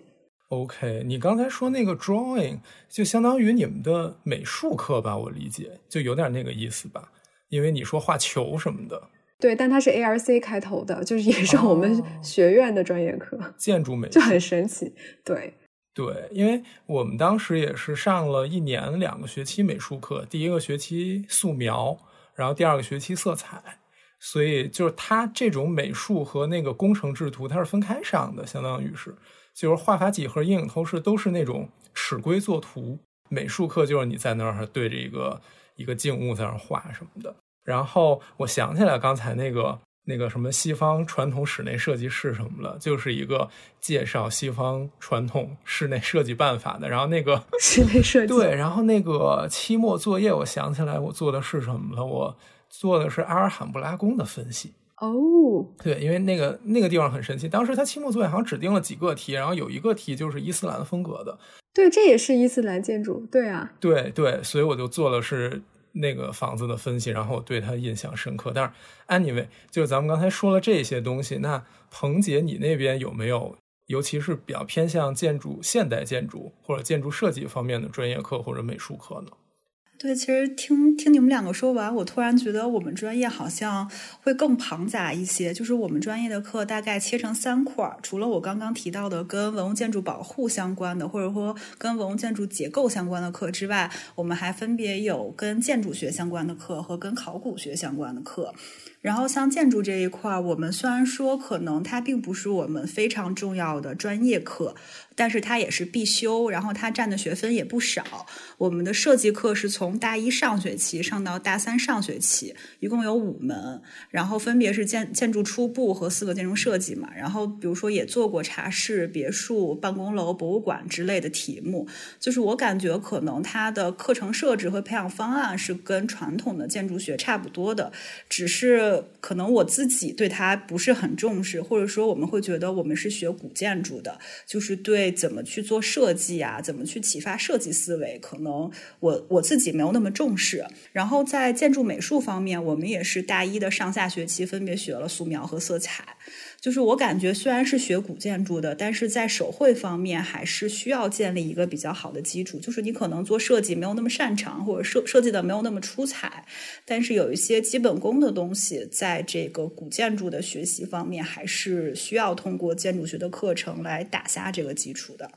OK，你刚才说那个 drawing 就相当于你们的美术课吧？我理解就有点那个意思吧？因为你说画球什么的。对，但它是 A R C 开头的，就是也是我们学院的专业课，建筑美就很神奇。对，对，因为我们当时也是上了一年两个学期美术课，第一个学期素描，然后第二个学期色彩，所以就是它这种美术和那个工程制图它是分开上的，相当于是就是画法几何、阴影透视都是那种尺规作图，美术课就是你在那儿对着一个一个静物在那儿画什么的。然后我想起来刚才那个那个什么西方传统室内设计是什么了，就是一个介绍西方传统室内设计办法的。然后那个 室内设计对，然后那个期末作业，我想起来我做的是什么了？我做的是阿尔罕布拉宫的分析。哦，对，因为那个那个地方很神奇，当时他期末作业好像指定了几个题，然后有一个题就是伊斯兰风格的。对，这也是伊斯兰建筑。对啊，对对，所以我就做的是。那个房子的分析，然后我对他印象深刻。但是，anyway，就咱们刚才说了这些东西，那彭姐，你那边有没有，尤其是比较偏向建筑、现代建筑或者建筑设计方面的专业课或者美术课呢？对，其实听听你们两个说完，我突然觉得我们专业好像会更庞杂一些。就是我们专业的课大概切成三块儿，除了我刚刚提到的跟文物建筑保护相关的，或者说跟文物建筑结构相关的课之外，我们还分别有跟建筑学相关的课和跟考古学相关的课。然后像建筑这一块，我们虽然说可能它并不是我们非常重要的专业课。但是它也是必修，然后它占的学分也不少。我们的设计课是从大一上学期上到大三上学期，一共有五门，然后分别是建建筑初步和四个建筑设计嘛。然后比如说也做过茶室、别墅、办公楼、博物馆之类的题目。就是我感觉可能它的课程设置和培养方案是跟传统的建筑学差不多的，只是可能我自己对它不是很重视，或者说我们会觉得我们是学古建筑的，就是对。怎么去做设计啊？怎么去启发设计思维？可能我我自己没有那么重视。然后在建筑美术方面，我们也是大一的上下学期分别学了素描和色彩。就是我感觉虽然是学古建筑的，但是在手绘方面还是需要建立一个比较好的基础。就是你可能做设计没有那么擅长，或者设设计的没有那么出彩，但是有一些基本功的东西，在这个古建筑的学习方面，还是需要通过建筑学的课程来打下这个基础的。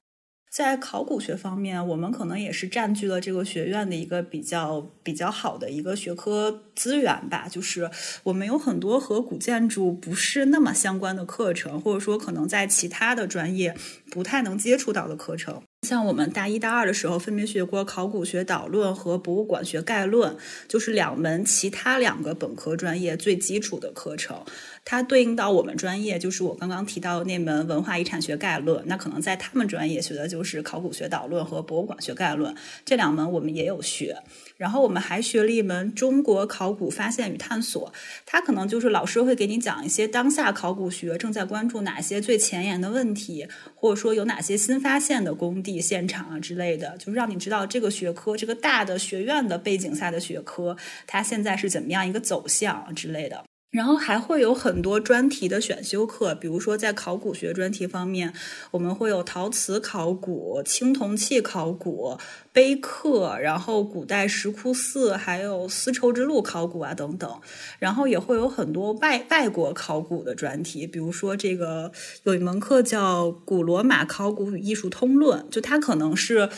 在考古学方面，我们可能也是占据了这个学院的一个比较比较好的一个学科资源吧。就是我们有很多和古建筑不是那么相关的课程，或者说可能在其他的专业不太能接触到的课程。像我们大一、大二的时候，分别学过考古学导论和博物馆学概论，就是两门其他两个本科专业最基础的课程。它对应到我们专业，就是我刚刚提到那门文化遗产学概论。那可能在他们专业学的就是考古学导论和博物馆学概论，这两门我们也有学。然后我们还学了一门中国考古发现与探索，它可能就是老师会给你讲一些当下考古学正在关注哪些最前沿的问题，或者说有哪些新发现的工地现场啊之类的，就是让你知道这个学科这个大的学院的背景下的学科，它现在是怎么样一个走向之类的。然后还会有很多专题的选修课，比如说在考古学专题方面，我们会有陶瓷考古、青铜器考古、碑刻，然后古代石窟寺，还有丝绸之路考古啊等等。然后也会有很多外外国考古的专题，比如说这个有一门课叫《古罗马考古与艺术通论》，就它可能是。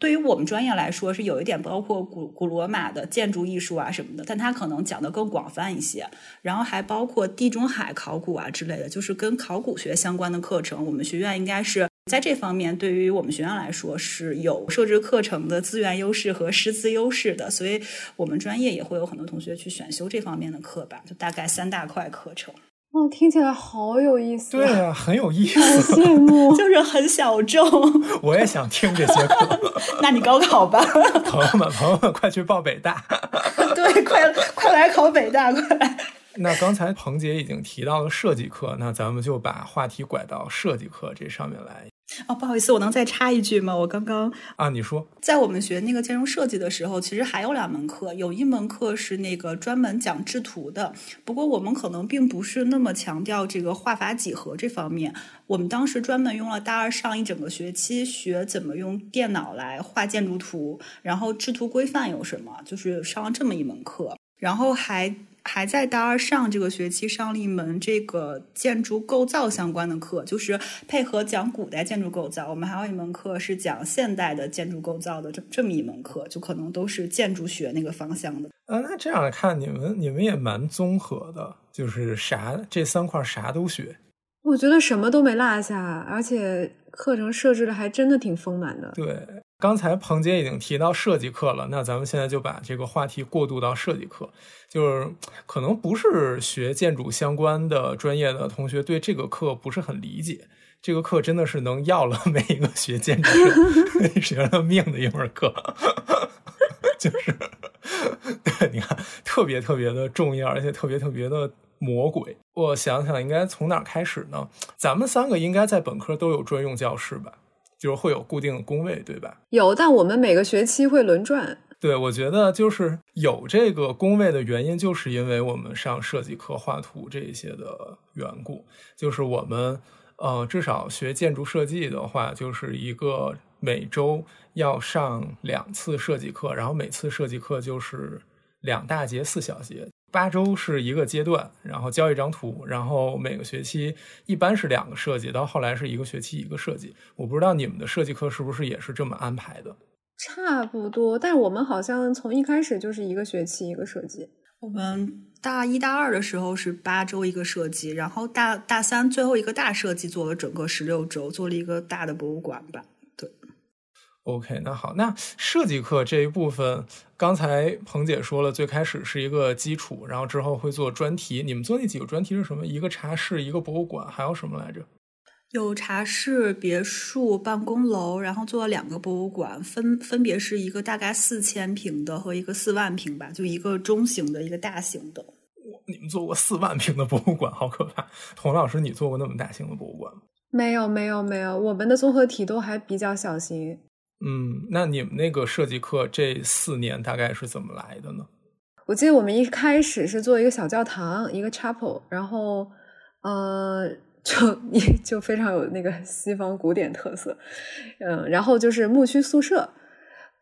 对于我们专业来说，是有一点包括古古罗马的建筑艺术啊什么的，但它可能讲的更广泛一些。然后还包括地中海考古啊之类的，就是跟考古学相关的课程。我们学院应该是在这方面，对于我们学院来说是有设置课程的资源优势和师资优势的，所以我们专业也会有很多同学去选修这方面的课吧，就大概三大块课程。哦，听起来好有意思。对啊，很有意思。好羡慕，就是很小众。我也想听这些课。那你高考吧，朋友们，朋友们，快去报北大。对，快快来考北大，快来。那刚才彭姐已经提到了设计课，那咱们就把话题拐到设计课这上面来。哦，不好意思，我能再插一句吗？我刚刚啊，你说，在我们学那个建筑设计的时候，其实还有两门课，有一门课是那个专门讲制图的。不过我们可能并不是那么强调这个画法几何这方面。我们当时专门用了大二上一整个学期学怎么用电脑来画建筑图，然后制图规范有什么，就是上了这么一门课，然后还。还在大二上这个学期上了一门这个建筑构造相关的课，就是配合讲古代建筑构造。我们还有一门课是讲现代的建筑构造的，这这么一门课，就可能都是建筑学那个方向的。啊，那这样来看，你们你们也蛮综合的，就是啥这三块啥都学。我觉得什么都没落下，而且课程设置的还真的挺丰满的。对，刚才彭姐已经提到设计课了，那咱们现在就把这个话题过渡到设计课。就是可能不是学建筑相关的专业的同学对这个课不是很理解。这个课真的是能要了每一个学建筑 学了命的一门课，就是对，你看特别特别的重要，而且特别特别的魔鬼。我想想，应该从哪开始呢？咱们三个应该在本科都有专用教室吧？就是会有固定的工位，对吧？有，但我们每个学期会轮转。对，我觉得就是有这个工位的原因，就是因为我们上设计课画图这一些的缘故。就是我们，呃，至少学建筑设计的话，就是一个每周要上两次设计课，然后每次设计课就是两大节四小节，八周是一个阶段，然后交一张图，然后每个学期一般是两个设计，到后来是一个学期一个设计。我不知道你们的设计课是不是也是这么安排的。差不多，但是我们好像从一开始就是一个学期一个设计。我们大一大二的时候是八周一个设计，然后大大三最后一个大设计做了整个十六周，做了一个大的博物馆吧。对，OK，那好，那设计课这一部分，刚才彭姐说了，最开始是一个基础，然后之后会做专题。你们做那几个专题是什么？一个茶室，一个博物馆，还有什么来着？有茶室、别墅、办公楼，然后做了两个博物馆，分分别是一个大概四千平的和一个四万平吧，就一个中型的一个大型的。你们做过四万平的博物馆，好可怕！童老师，你做过那么大型的博物馆吗？没有，没有，没有。我们的综合体都还比较小型。嗯，那你们那个设计课这四年大概是怎么来的呢？我记得我们一开始是做一个小教堂，一个 chapel，然后呃。就 就非常有那个西方古典特色，嗯，然后就是牧区宿舍，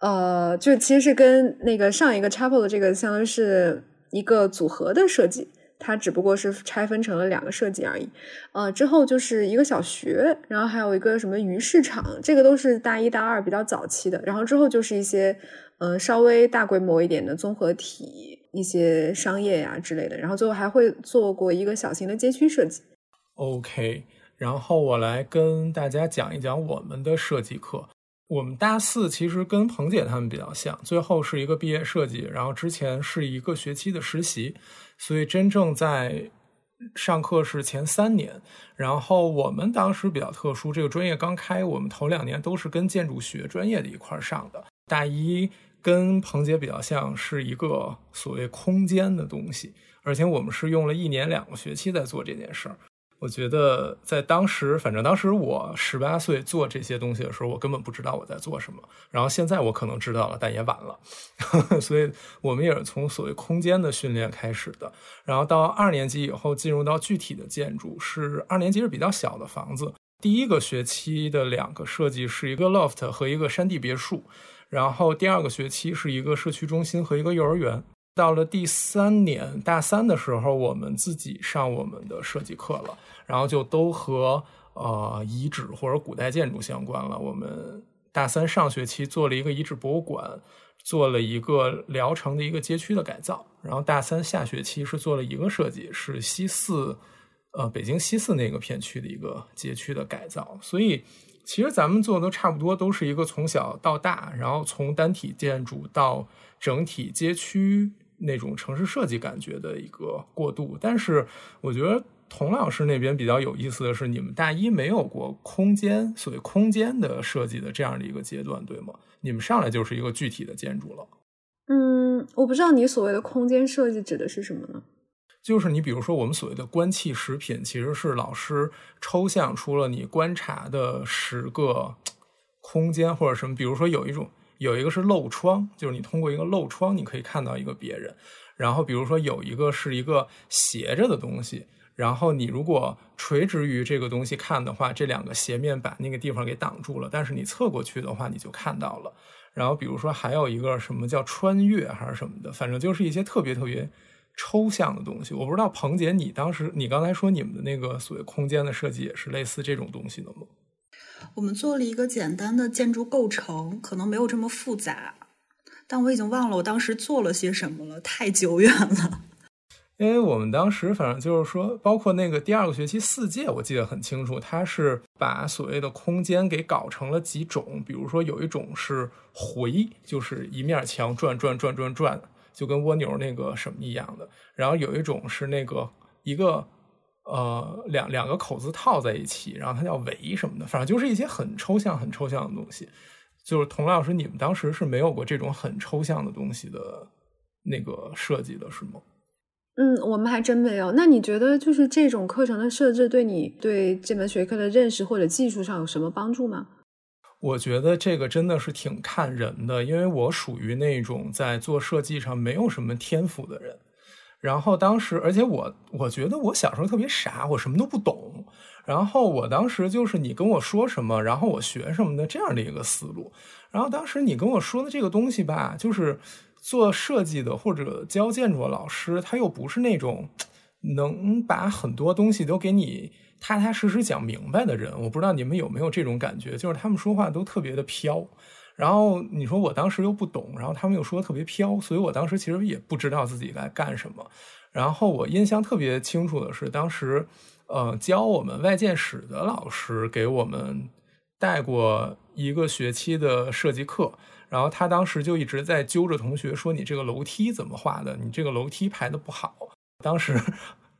呃，就其实是跟那个上一个 chapel 的这个相当于是一个组合的设计，它只不过是拆分成了两个设计而已。呃，之后就是一个小学，然后还有一个什么鱼市场，这个都是大一大二比较早期的。然后之后就是一些嗯稍微大规模一点的综合体，一些商业呀之类的。然后最后还会做过一个小型的街区设计。OK，然后我来跟大家讲一讲我们的设计课。我们大四其实跟彭姐他们比较像，最后是一个毕业设计，然后之前是一个学期的实习，所以真正在上课是前三年。然后我们当时比较特殊，这个专业刚开，我们头两年都是跟建筑学专业的一块上的。大一跟彭杰比较像，是一个所谓空间的东西，而且我们是用了一年两个学期在做这件事儿。我觉得在当时，反正当时我十八岁做这些东西的时候，我根本不知道我在做什么。然后现在我可能知道了，但也晚了。所以我们也是从所谓空间的训练开始的。然后到二年级以后，进入到具体的建筑，是二年级是比较小的房子。第一个学期的两个设计是一个 loft 和一个山地别墅，然后第二个学期是一个社区中心和一个幼儿园。到了第三年大三的时候，我们自己上我们的设计课了，然后就都和呃遗址或者古代建筑相关了。我们大三上学期做了一个遗址博物馆，做了一个聊城的一个街区的改造，然后大三下学期是做了一个设计，是西四，呃北京西四那个片区的一个街区的改造。所以其实咱们做的都差不多，都是一个从小到大，然后从单体建筑到整体街区。那种城市设计感觉的一个过渡，但是我觉得童老师那边比较有意思的是，你们大一没有过空间，所谓空间的设计的这样的一个阶段，对吗？你们上来就是一个具体的建筑了。嗯，我不知道你所谓的空间设计指的是什么呢？就是你比如说我们所谓的官气食品，其实是老师抽象出了你观察的十个空间或者什么，比如说有一种。有一个是漏窗，就是你通过一个漏窗，你可以看到一个别人。然后，比如说有一个是一个斜着的东西，然后你如果垂直于这个东西看的话，这两个斜面把那个地方给挡住了。但是你侧过去的话，你就看到了。然后，比如说还有一个什么叫穿越还是什么的，反正就是一些特别特别抽象的东西。我不知道彭姐，你当时你刚才说你们的那个所谓空间的设计也是类似这种东西的吗？我们做了一个简单的建筑构成，可能没有这么复杂，但我已经忘了我当时做了些什么了，太久远了。因为我们当时反正就是说，包括那个第二个学期四届，我记得很清楚，它是把所谓的空间给搞成了几种，比如说有一种是回，就是一面墙转转转转转，就跟蜗牛那个什么一样的，然后有一种是那个一个。呃，两两个口字套在一起，然后它叫围什么的，反正就是一些很抽象、很抽象的东西。就是童老师，你们当时是没有过这种很抽象的东西的那个设计的是吗？嗯，我们还真没有。那你觉得，就是这种课程的设置，对你对这门学科的认识或者技术上有什么帮助吗？我觉得这个真的是挺看人的，因为我属于那种在做设计上没有什么天赋的人。然后当时，而且我我觉得我小时候特别傻，我什么都不懂。然后我当时就是你跟我说什么，然后我学什么的这样的一个思路。然后当时你跟我说的这个东西吧，就是做设计的或者教建筑的老师，他又不是那种能把很多东西都给你踏踏实实讲明白的人。我不知道你们有没有这种感觉，就是他们说话都特别的飘。然后你说我当时又不懂，然后他们又说特别飘，所以我当时其实也不知道自己该干什么。然后我印象特别清楚的是，当时呃教我们外建史的老师给我们带过一个学期的设计课，然后他当时就一直在揪着同学说：“你这个楼梯怎么画的？你这个楼梯排的不好。”当时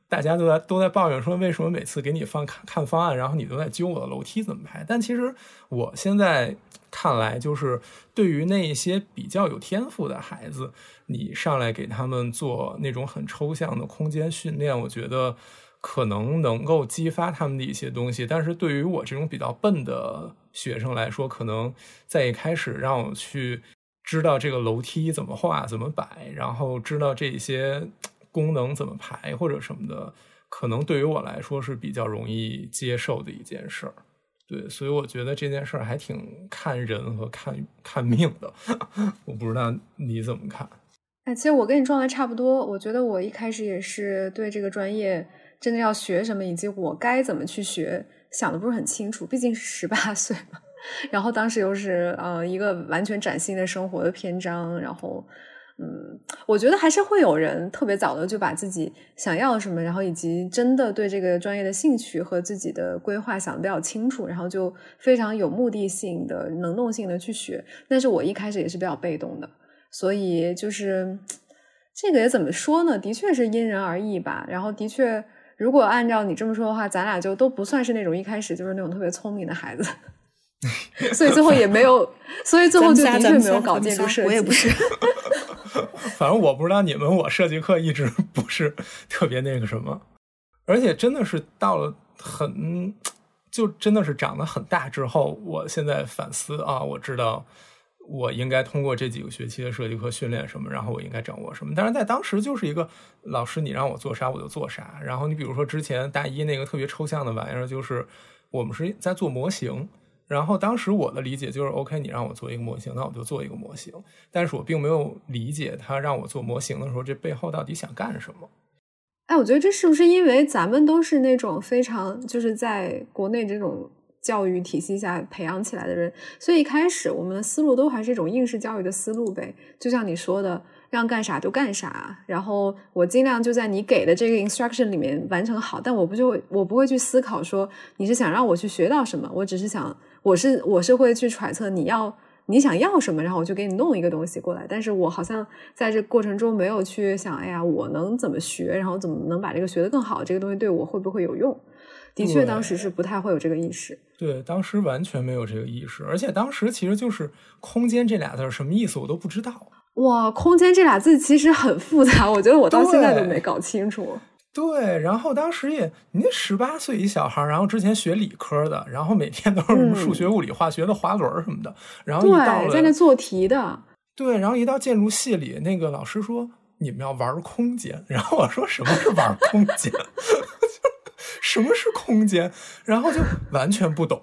大家都在都在抱怨说：“为什么每次给你放看看方案，然后你都在揪我的楼梯怎么排？”但其实我现在。看来就是对于那一些比较有天赋的孩子，你上来给他们做那种很抽象的空间训练，我觉得可能能够激发他们的一些东西。但是对于我这种比较笨的学生来说，可能在一开始让我去知道这个楼梯怎么画、怎么摆，然后知道这些功能怎么排或者什么的，可能对于我来说是比较容易接受的一件事儿。对，所以我觉得这件事儿还挺看人和看看命的，我不知道你怎么看。哎，其实我跟你状态差不多，我觉得我一开始也是对这个专业真的要学什么，以及我该怎么去学，想的不是很清楚。毕竟是十八岁嘛，然后当时又是呃一个完全崭新的生活的篇章，然后嗯，我觉得还是会有人特别早的就把自己想要什么，然后以及真的对这个专业的兴趣和自己的规划想的比较清楚，然后就非常有目的性的、能动性的去学。但是我一开始也是比较被动的，所以就是这个也怎么说呢？的确是因人而异吧。然后的确，如果按照你这么说的话，咱俩就都不算是那种一开始就是那种特别聪明的孩子。所以最后也没有，所以最后就的确没有搞建筑设计。我也不是，反正我不知道你们，我设计课一直不是特别那个什么，而且真的是到了很，就真的是长得很大之后，我现在反思啊，我知道我应该通过这几个学期的设计课训练什么，然后我应该掌握什么。但是在当时就是一个老师，你让我做啥我就做啥。然后你比如说之前大一那个特别抽象的玩意儿，就是我们是在做模型。然后当时我的理解就是，OK，你让我做一个模型，那我就做一个模型。但是我并没有理解他让我做模型的时候，这背后到底想干什么。哎，我觉得这是不是因为咱们都是那种非常就是在国内这种教育体系下培养起来的人，所以一开始我们的思路都还是一种应试教育的思路呗。就像你说的，让干啥就干啥，然后我尽量就在你给的这个 instruction 里面完成好。但我不就我不会去思考说你是想让我去学到什么，我只是想。我是我是会去揣测你要你想要什么，然后我就给你弄一个东西过来。但是我好像在这过程中没有去想，哎呀，我能怎么学，然后怎么能把这个学得更好，这个东西对我会不会有用？的确，当时是不太会有这个意识。对，当时完全没有这个意识，而且当时其实就是“空间”这俩字什么意思，我都不知道。哇，“空间”这俩字其实很复杂，我觉得我到现在都没搞清楚。对，然后当时也，你那十八岁一小孩，然后之前学理科的，然后每天都是什么数学、物理、化学的滑轮什么的，然后一到在那做题的，对，然后一到建筑系里，那个老师说你们要玩空间，然后我说什么是玩空间，什么是空间，然后就完全不懂。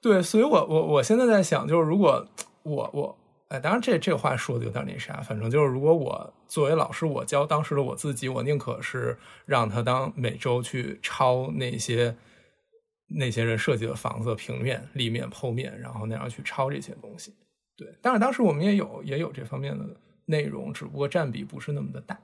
对，所以我我我现在在想，就是如果我我。哎，当然，这这话说的有点那啥。反正就是，如果我作为老师，我教当时的我自己，我宁可是让他当每周去抄那些那些人设计的房子平面、立面、剖面，然后那样去抄这些东西。对，当然当时我们也有也有这方面的内容，只不过占比不是那么的大。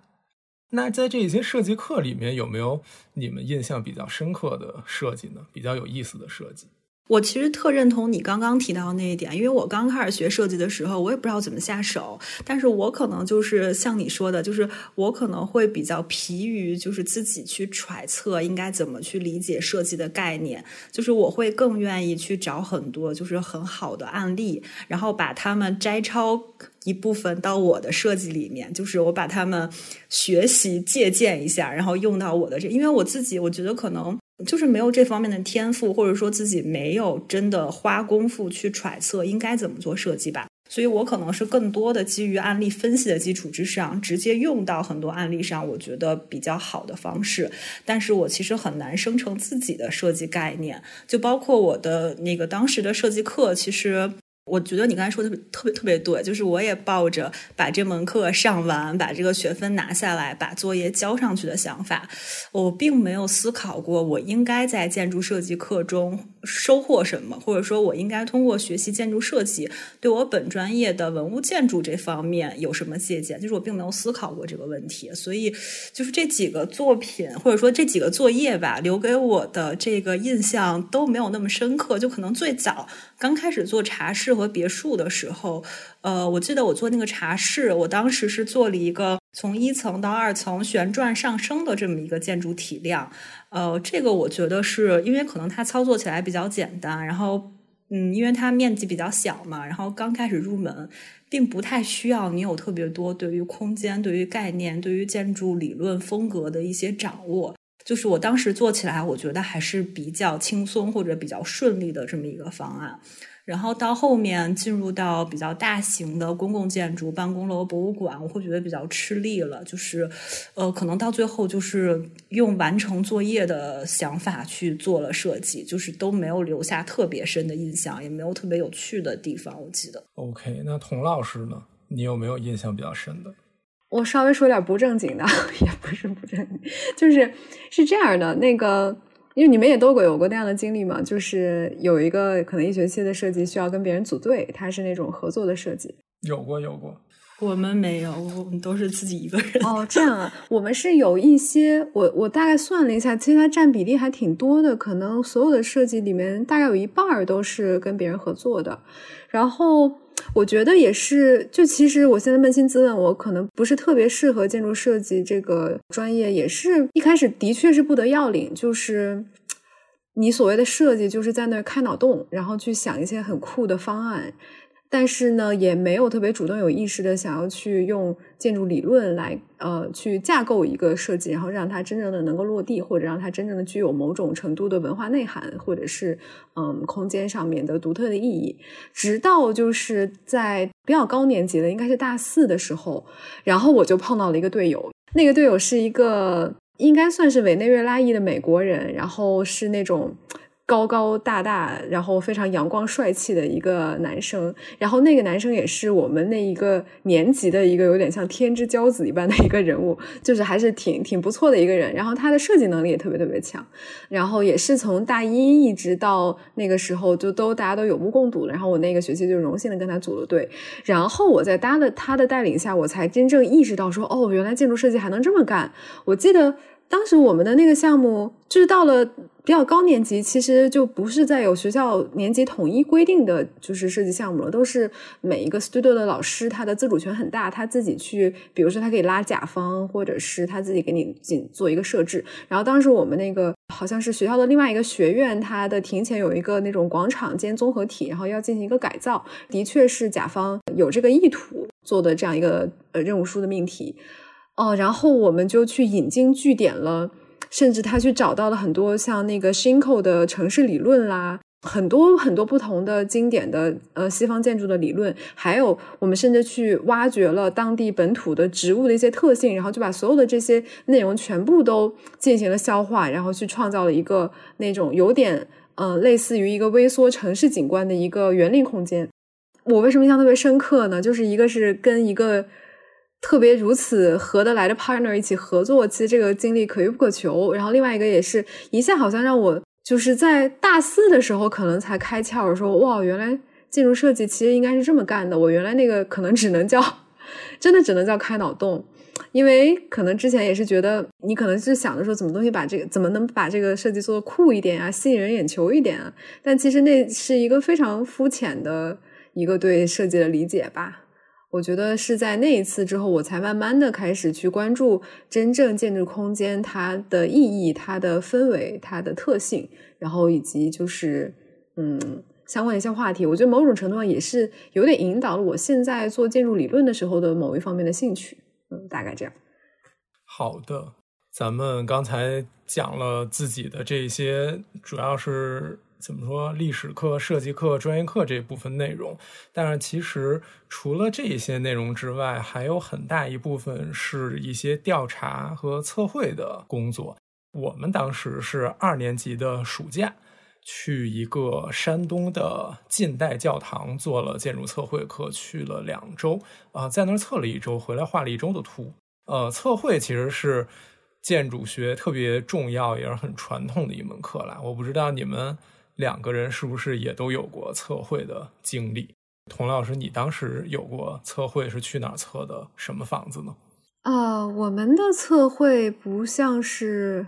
那在这些设计课里面，有没有你们印象比较深刻的设计呢？比较有意思的设计？我其实特认同你刚刚提到那一点，因为我刚开始学设计的时候，我也不知道怎么下手。但是我可能就是像你说的，就是我可能会比较疲于，就是自己去揣测应该怎么去理解设计的概念。就是我会更愿意去找很多就是很好的案例，然后把它们摘抄一部分到我的设计里面，就是我把它们学习借鉴一下，然后用到我的这。因为我自己我觉得可能。就是没有这方面的天赋，或者说自己没有真的花功夫去揣测应该怎么做设计吧。所以我可能是更多的基于案例分析的基础之上，直接用到很多案例上，我觉得比较好的方式。但是我其实很难生成自己的设计概念，就包括我的那个当时的设计课，其实。我觉得你刚才说的特别特别对，就是我也抱着把这门课上完，把这个学分拿下来，把作业交上去的想法。我并没有思考过我应该在建筑设计课中收获什么，或者说我应该通过学习建筑设计对我本专业的文物建筑这方面有什么借鉴。就是我并没有思考过这个问题，所以就是这几个作品或者说这几个作业吧，留给我的这个印象都没有那么深刻。就可能最早刚开始做茶室。和别墅的时候，呃，我记得我做那个茶室，我当时是做了一个从一层到二层旋转上升的这么一个建筑体量，呃，这个我觉得是因为可能它操作起来比较简单，然后，嗯，因为它面积比较小嘛，然后刚开始入门，并不太需要你有特别多对于空间、对于概念、对于建筑理论风格的一些掌握，就是我当时做起来，我觉得还是比较轻松或者比较顺利的这么一个方案。然后到后面进入到比较大型的公共建筑、办公楼、博物馆，我会觉得比较吃力了。就是，呃，可能到最后就是用完成作业的想法去做了设计，就是都没有留下特别深的印象，也没有特别有趣的地方。我记得。OK，那童老师呢？你有没有印象比较深的？我稍微说点不正经的，也不是不正经，就是是这样的，那个。因为你们也都有过那样的经历嘛，就是有一个可能一学期的设计需要跟别人组队，它是那种合作的设计。有过有过，我们没有，我们都是自己一个人。哦，这样啊，我们是有一些，我我大概算了一下，其实它占比例还挺多的，可能所有的设计里面大概有一半儿都是跟别人合作的。然后我觉得也是，就其实我现在扪心自问，我可能不是特别适合建筑设计这个专业，也是一开始的确是不得要领，就是你所谓的设计，就是在那开脑洞，然后去想一些很酷的方案。但是呢，也没有特别主动有意识的想要去用建筑理论来呃去架构一个设计，然后让它真正的能够落地，或者让它真正的具有某种程度的文化内涵，或者是嗯空间上面的独特的意义。直到就是在比较高年级的，应该是大四的时候，然后我就碰到了一个队友，那个队友是一个应该算是委内瑞拉裔的美国人，然后是那种。高高大大，然后非常阳光帅气的一个男生，然后那个男生也是我们那一个年级的一个有点像天之骄子一般的一个人物，就是还是挺挺不错的一个人。然后他的设计能力也特别特别强，然后也是从大一一直到那个时候就都大家都有目共睹了。然后我那个学期就荣幸的跟他组了队，然后我在搭的他的带领下，我才真正意识到说，哦，原来建筑设计还能这么干。我记得。当时我们的那个项目，就是到了比较高年级，其实就不是在有学校年级统一规定的就是设计项目了，都是每一个 studio 的老师他的自主权很大，他自己去，比如说他可以拉甲方，或者是他自己给你进做一个设置。然后当时我们那个好像是学校的另外一个学院，它的庭前有一个那种广场兼综合体，然后要进行一个改造，的确是甲方有这个意图做的这样一个呃任务书的命题。哦，然后我们就去引经据典了，甚至他去找到了很多像那个 Shinko 的城市理论啦，很多很多不同的经典的呃西方建筑的理论，还有我们甚至去挖掘了当地本土的植物的一些特性，然后就把所有的这些内容全部都进行了消化，然后去创造了一个那种有点嗯类似于一个微缩城市景观的一个园林空间。我为什么印象特别深刻呢？就是一个是跟一个。特别如此合得来的 partner 一起合作，其实这个经历可遇不可求。然后另外一个也是一下好像让我就是在大四的时候可能才开窍，说哇，原来建筑设计其实应该是这么干的。我原来那个可能只能叫真的只能叫开脑洞，因为可能之前也是觉得你可能是想着说怎么东西把这个怎么能把这个设计做的酷一点啊，吸引人眼球一点啊。但其实那是一个非常肤浅的一个对设计的理解吧。我觉得是在那一次之后，我才慢慢的开始去关注真正建筑空间它的意义、它的氛围、它的特性，然后以及就是嗯相关的一些话题。我觉得某种程度上也是有点引导了我现在做建筑理论的时候的某一方面的兴趣。嗯，大概这样。好的，咱们刚才讲了自己的这些，主要是。怎么说？历史课、设计课、专业课这部分内容，但是其实除了这些内容之外，还有很大一部分是一些调查和测绘的工作。我们当时是二年级的暑假，去一个山东的近代教堂做了建筑测绘课，去了两周啊，在那儿测了一周，回来画了一周的图。呃，测绘其实是建筑学特别重要也是很传统的一门课啦。我不知道你们。两个人是不是也都有过测绘的经历？童老师，你当时有过测绘是去哪儿测的？什么房子呢？啊，我们的测绘不像是，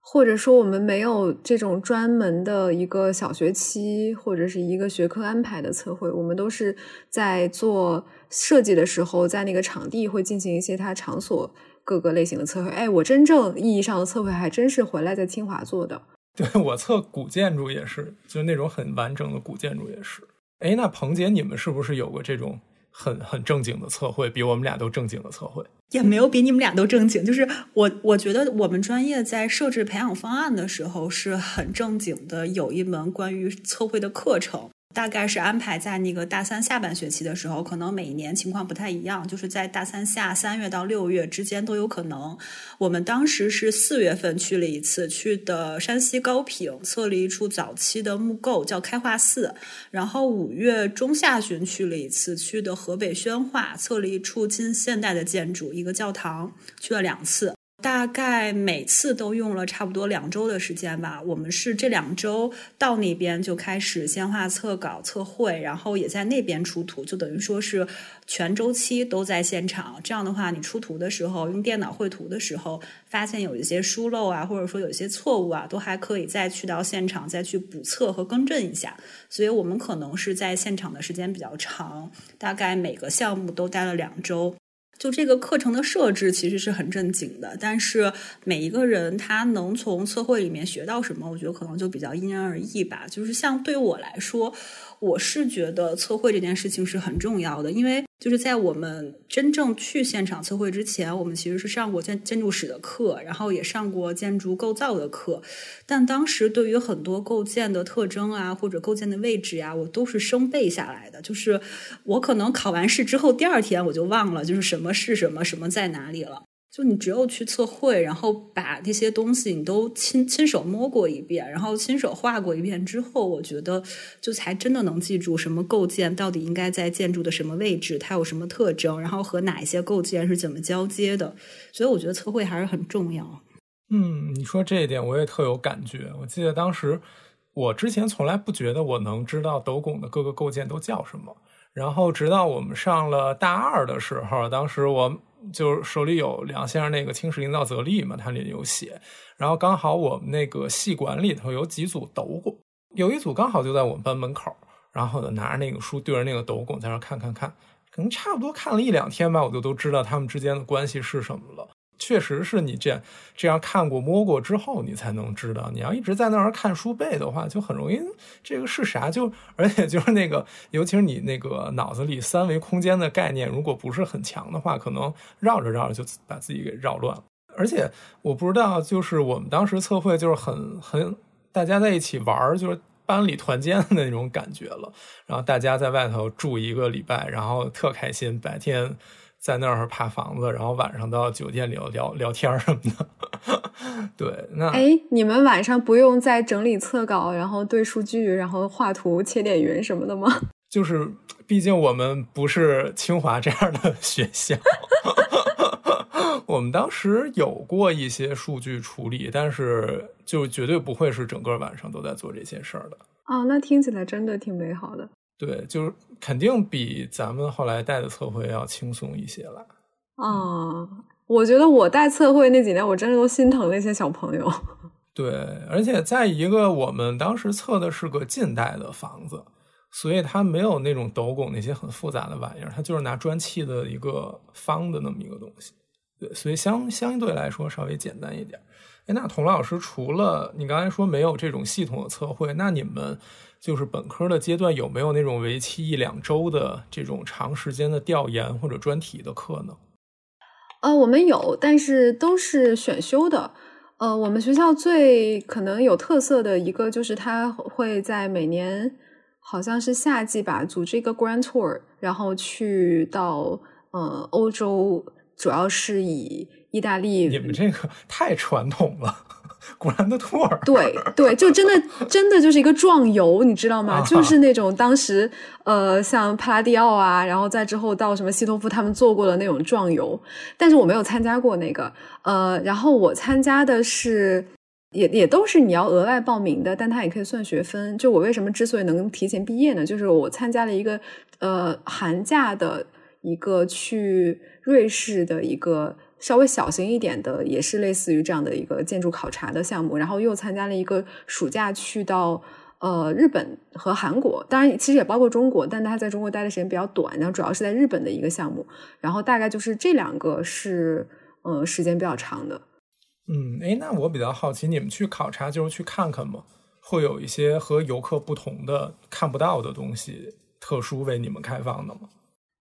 或者说我们没有这种专门的一个小学期或者是一个学科安排的测绘，我们都是在做设计的时候，在那个场地会进行一些它场所各个类型的测绘。哎，我真正意义上的测绘还真是回来在清华做的。对我测古建筑也是，就是那种很完整的古建筑也是。哎，那彭姐，你们是不是有过这种很很正经的测绘？比我们俩都正经的测绘？也没有比你们俩都正经。就是我，我觉得我们专业在设置培养方案的时候是很正经的，有一门关于测绘的课程。大概是安排在那个大三下半学期的时候，可能每一年情况不太一样，就是在大三下三月到六月之间都有可能。我们当时是四月份去了一次，去的山西高平，测了一处早期的木构，叫开化寺。然后五月中下旬去了一次，去的河北宣化，测了一处近现代的建筑，一个教堂，去了两次。大概每次都用了差不多两周的时间吧。我们是这两周到那边就开始先画测稿、测绘，然后也在那边出图，就等于说是全周期都在现场。这样的话，你出图的时候用电脑绘图的时候，发现有一些疏漏啊，或者说有一些错误啊，都还可以再去到现场再去补测和更正一下。所以我们可能是在现场的时间比较长，大概每个项目都待了两周。就这个课程的设置其实是很正经的，但是每一个人他能从测绘里面学到什么，我觉得可能就比较因人而异吧。就是像对我来说。我是觉得测绘这件事情是很重要的，因为就是在我们真正去现场测绘之前，我们其实是上过建建筑史的课，然后也上过建筑构造的课，但当时对于很多构建的特征啊，或者构建的位置呀，我都是生背下来的。就是我可能考完试之后第二天我就忘了，就是什么是什么，什么在哪里了。就你只有去测绘，然后把这些东西你都亲亲手摸过一遍，然后亲手画过一遍之后，我觉得就才真的能记住什么构件到底应该在建筑的什么位置，它有什么特征，然后和哪一些构件是怎么交接的。所以我觉得测绘还是很重要。嗯，你说这一点我也特有感觉。我记得当时我之前从来不觉得我能知道斗拱的各个构件都叫什么，然后直到我们上了大二的时候，当时我。就是手里有梁先生那个《青史营造则例》嘛，它里有写。然后刚好我们那个戏馆里头有几组斗拱，有一组刚好就在我们班门口。然后呢，拿着那个书对着那个斗拱在那看看看，可能差不多看了一两天吧，我就都知道他们之间的关系是什么了。确实是你这样这样看过摸过之后，你才能知道。你要一直在那儿看书背的话，就很容易这个是啥？就而且就是那个，尤其是你那个脑子里三维空间的概念，如果不是很强的话，可能绕着绕着就把自己给绕乱了。而且我不知道，就是我们当时测绘就是很很大家在一起玩儿，就是班里团建的那种感觉了。然后大家在外头住一个礼拜，然后特开心，白天。在那儿爬房子，然后晚上到酒店里聊聊天什么的。对，那哎，你们晚上不用再整理测稿，然后对数据，然后画图、切点云什么的吗？就是，毕竟我们不是清华这样的学校。我们当时有过一些数据处理，但是就绝对不会是整个晚上都在做这些事儿的。啊，那听起来真的挺美好的。对，就是肯定比咱们后来带的测绘要轻松一些了。啊，我觉得我带测绘那几年，我真的都心疼那些小朋友。对，而且在一个我们当时测的是个近代的房子，所以它没有那种斗拱那些很复杂的玩意儿，它就是拿砖砌的一个方的那么一个东西。对，所以相相对来说稍微简单一点。哎，那童老师，除了你刚才说没有这种系统的测绘，那你们？就是本科的阶段有没有那种为期一两周的这种长时间的调研或者专题的课呢？呃，我们有，但是都是选修的。呃，我们学校最可能有特色的一个就是它会在每年好像是夏季吧，组织一个 Grand Tour，然后去到呃欧洲，主要是以意大利。你们这个太传统了。古兰的托尔，对对，就真的真的就是一个壮游，你知道吗？就是那种当时呃，像帕拉蒂奥啊，然后再之后到什么西托夫他们做过的那种壮游，但是我没有参加过那个。呃，然后我参加的是，也也都是你要额外报名的，但它也可以算学分。就我为什么之所以能提前毕业呢？就是我参加了一个呃寒假的一个去瑞士的一个。稍微小型一点的，也是类似于这样的一个建筑考察的项目，然后又参加了一个暑假去到呃日本和韩国，当然其实也包括中国，但他在中国待的时间比较短，然后主要是在日本的一个项目，然后大概就是这两个是呃时间比较长的。嗯，哎，那我比较好奇，你们去考察就是去看看吗？会有一些和游客不同的看不到的东西，特殊为你们开放的吗？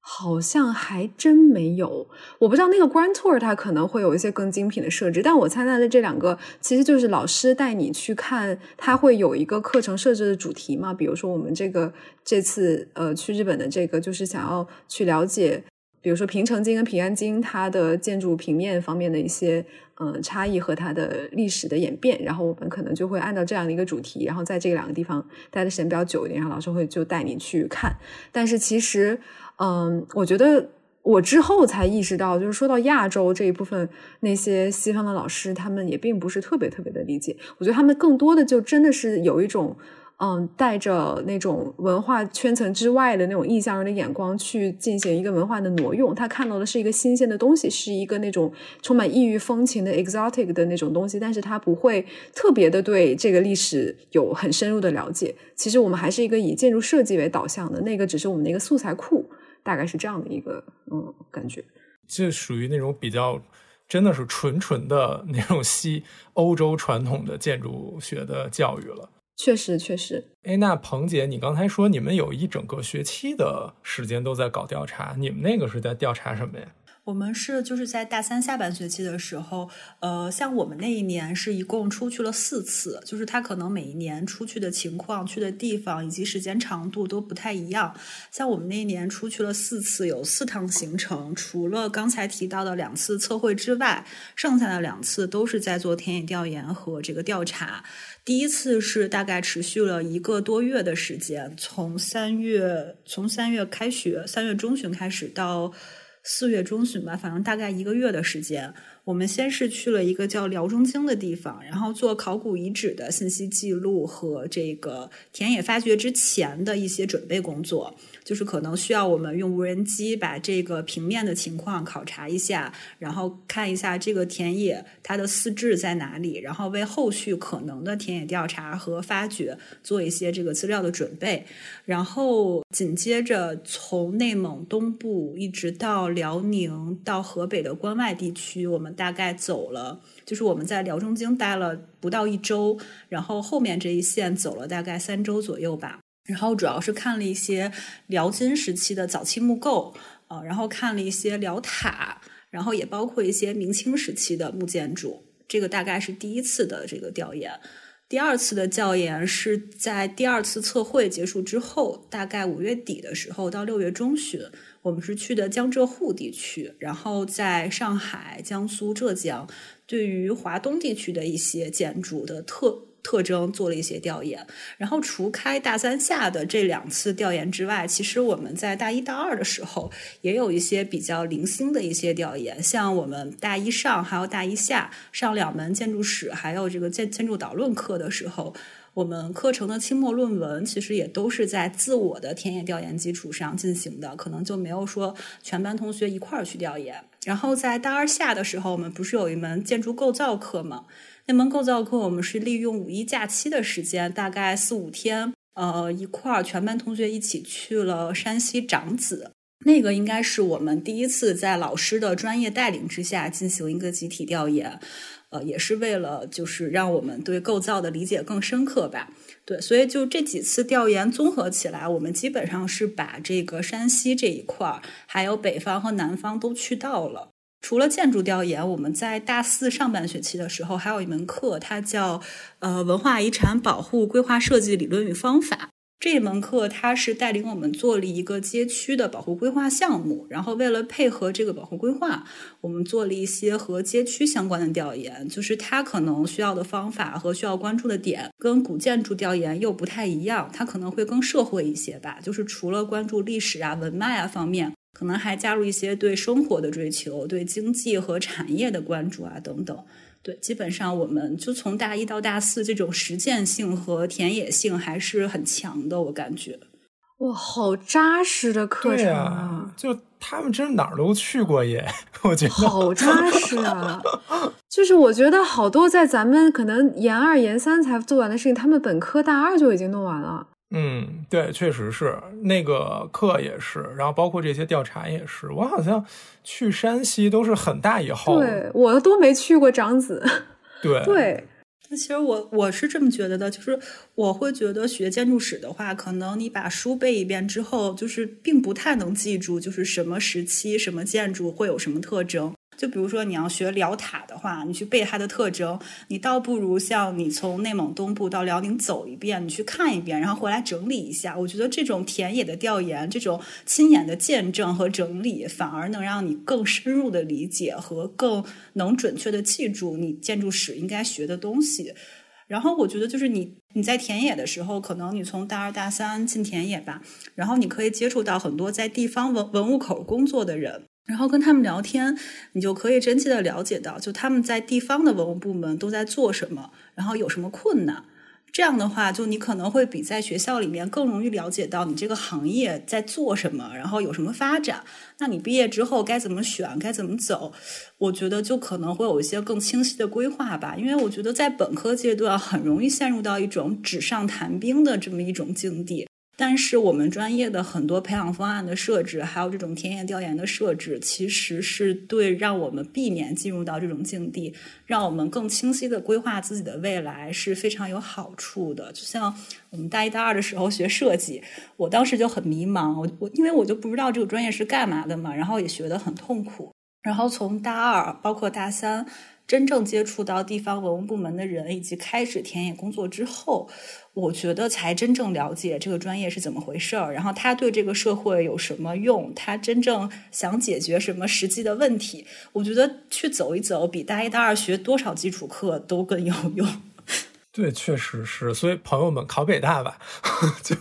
好像还真没有，我不知道那个 Grand Tour 它可能会有一些更精品的设置，但我参加的这两个其实就是老师带你去看，他会有一个课程设置的主题嘛，比如说我们这个这次呃去日本的这个就是想要去了解，比如说平城京跟平安京它的建筑平面方面的一些嗯差异和它的历史的演变，然后我们可能就会按照这样的一个主题，然后在这两个地方待的时间比较久一点，然后老师会就带你去看，但是其实。嗯，我觉得我之后才意识到，就是说到亚洲这一部分，那些西方的老师，他们也并不是特别特别的理解。我觉得他们更多的就真的是有一种，嗯，带着那种文化圈层之外的那种异乡人的眼光去进行一个文化的挪用。他看到的是一个新鲜的东西，是一个那种充满异域风情的 exotic 的那种东西，但是他不会特别的对这个历史有很深入的了解。其实我们还是一个以建筑设计为导向的，那个只是我们的一个素材库。大概是这样的一个嗯感觉，就属于那种比较真的是纯纯的那种西欧洲传统的建筑学的教育了。确实，确实。哎，那彭姐，你刚才说你们有一整个学期的时间都在搞调查，你们那个是在调查什么呀？我们是就是在大三下半学期的时候，呃，像我们那一年是一共出去了四次，就是他可能每一年出去的情况、去的地方以及时间长度都不太一样。像我们那一年出去了四次，有四趟行程，除了刚才提到的两次测绘之外，剩下的两次都是在做田野调研和这个调查。第一次是大概持续了一个多月的时间，从三月从三月开学，三月中旬开始到。四月中旬吧，反正大概一个月的时间。我们先是去了一个叫辽中京的地方，然后做考古遗址的信息记录和这个田野发掘之前的一些准备工作。就是可能需要我们用无人机把这个平面的情况考察一下，然后看一下这个田野它的四质在哪里，然后为后续可能的田野调查和发掘做一些这个资料的准备。然后紧接着从内蒙东部一直到辽宁到河北的关外地区，我们大概走了，就是我们在辽中京待了不到一周，然后后面这一线走了大概三周左右吧。然后主要是看了一些辽金时期的早期木构，呃，然后看了一些辽塔，然后也包括一些明清时期的木建筑。这个大概是第一次的这个调研。第二次的调研是在第二次测绘结束之后，大概五月底的时候到六月中旬，我们是去的江浙沪地区，然后在上海、江苏、浙江，对于华东地区的一些建筑的特。特征做了一些调研，然后除开大三下的这两次调研之外，其实我们在大一、大二的时候也有一些比较零星的一些调研。像我们大一上还有大一下上两门建筑史还有这个建建筑导论课的时候，我们课程的期末论文其实也都是在自我的田野调研基础上进行的，可能就没有说全班同学一块儿去调研。然后在大二下的时候，我们不是有一门建筑构造课吗？那门构造课，我们是利用五一假期的时间，大概四五天，呃，一块儿全班同学一起去了山西长子。那个应该是我们第一次在老师的专业带领之下进行一个集体调研，呃，也是为了就是让我们对构造的理解更深刻吧。对，所以就这几次调研综合起来，我们基本上是把这个山西这一块儿，还有北方和南方都去到了。除了建筑调研，我们在大四上半学期的时候还有一门课，它叫呃文化遗产保护规划设计理论与方法。这一门课它是带领我们做了一个街区的保护规划项目，然后为了配合这个保护规划，我们做了一些和街区相关的调研。就是它可能需要的方法和需要关注的点，跟古建筑调研又不太一样，它可能会更社会一些吧。就是除了关注历史啊、文脉啊方面。可能还加入一些对生活的追求、对经济和产业的关注啊等等。对，基本上我们就从大一到大四，这种实践性和田野性还是很强的，我感觉。哇，好扎实的课程啊！就他们真哪儿都去过耶，我觉得好扎实啊！就是我觉得好多在咱们可能研二、研三才做完的事情，他们本科大二就已经弄完了。嗯，对，确实是那个课也是，然后包括这些调查也是。我好像去山西都是很大以后，对我都没去过长子。对对，那其实我我是这么觉得的，就是我会觉得学建筑史的话，可能你把书背一遍之后，就是并不太能记住，就是什么时期什么建筑会有什么特征。就比如说你要学辽塔的话，你去背它的特征，你倒不如像你从内蒙东部到辽宁走一遍，你去看一遍，然后回来整理一下。我觉得这种田野的调研，这种亲眼的见证和整理，反而能让你更深入的理解和更能准确的记住你建筑史应该学的东西。然后我觉得就是你你在田野的时候，可能你从大二大三进田野吧，然后你可以接触到很多在地方文文物口工作的人。然后跟他们聊天，你就可以真切的了解到，就他们在地方的文物部门都在做什么，然后有什么困难。这样的话，就你可能会比在学校里面更容易了解到你这个行业在做什么，然后有什么发展。那你毕业之后该怎么选，该怎么走？我觉得就可能会有一些更清晰的规划吧。因为我觉得在本科阶段很容易陷入到一种纸上谈兵的这么一种境地。但是我们专业的很多培养方案的设置，还有这种田野调研的设置，其实是对让我们避免进入到这种境地，让我们更清晰的规划自己的未来是非常有好处的。就像我们大一、大二的时候学设计，我当时就很迷茫，我我因为我就不知道这个专业是干嘛的嘛，然后也学得很痛苦。然后从大二包括大三，真正接触到地方文物部门的人，以及开始田野工作之后。我觉得才真正了解这个专业是怎么回事儿，然后他对这个社会有什么用，他真正想解决什么实际的问题。我觉得去走一走，比大一、大二学多少基础课都更有用。对，确实是。所以朋友们考北大吧，就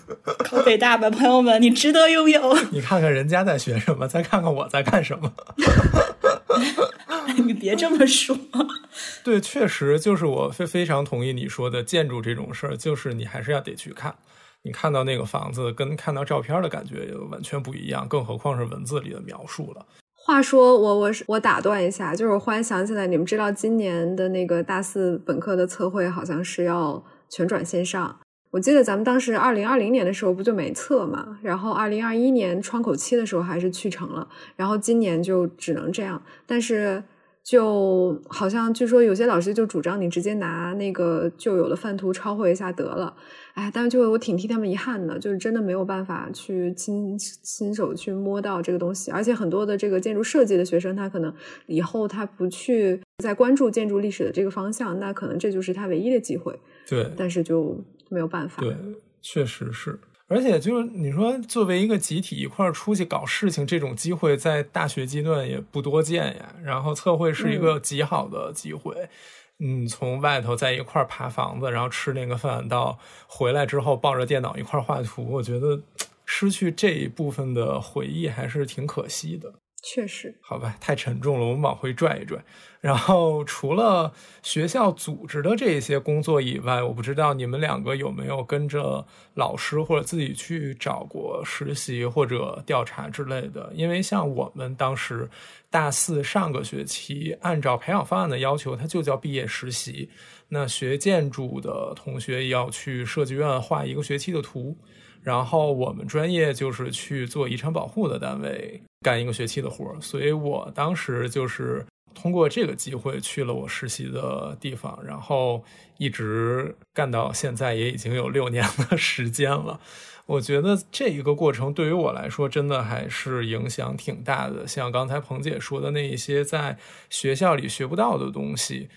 考北大吧，朋友们，你值得拥有。你看看人家在学什么，再看看我在干什么。你别这么说。对，确实就是我非非常同意你说的，建筑这种事儿，就是你还是要得去看。你看到那个房子，跟看到照片的感觉完全不一样，更何况是文字里的描述了。话说，我我是我打断一下，就是我忽然想起来，你们知道今年的那个大四本科的测绘好像是要全转线上。我记得咱们当时二零二零年的时候不就没测嘛，然后二零二一年窗口期的时候还是去成了，然后今年就只能这样，但是。就好像据说有些老师就主张你直接拿那个旧有的范图抄绘一下得了，哎，但是就我挺替他们遗憾的，就是真的没有办法去亲亲手去摸到这个东西，而且很多的这个建筑设计的学生，他可能以后他不去再关注建筑历史的这个方向，那可能这就是他唯一的机会。对，但是就没有办法。对，确实是。而且就是你说，作为一个集体一块儿出去搞事情，这种机会在大学阶段也不多见呀。然后测绘是一个极好的机会，嗯，从外头在一块儿爬房子，然后吃那个饭，到回来之后抱着电脑一块儿画图，我觉得 失去这一部分的回忆还是挺可惜的。确实，好吧，太沉重了，我们往回拽一拽。然后除了学校组织的这些工作以外，我不知道你们两个有没有跟着老师或者自己去找过实习或者调查之类的。因为像我们当时大四上个学期，按照培养方案的要求，它就叫毕业实习。那学建筑的同学要去设计院画一个学期的图。然后我们专业就是去做遗产保护的单位干一个学期的活儿，所以我当时就是通过这个机会去了我实习的地方，然后一直干到现在也已经有六年的时间了。我觉得这一个过程对于我来说真的还是影响挺大的，像刚才彭姐说的那一些在学校里学不到的东西。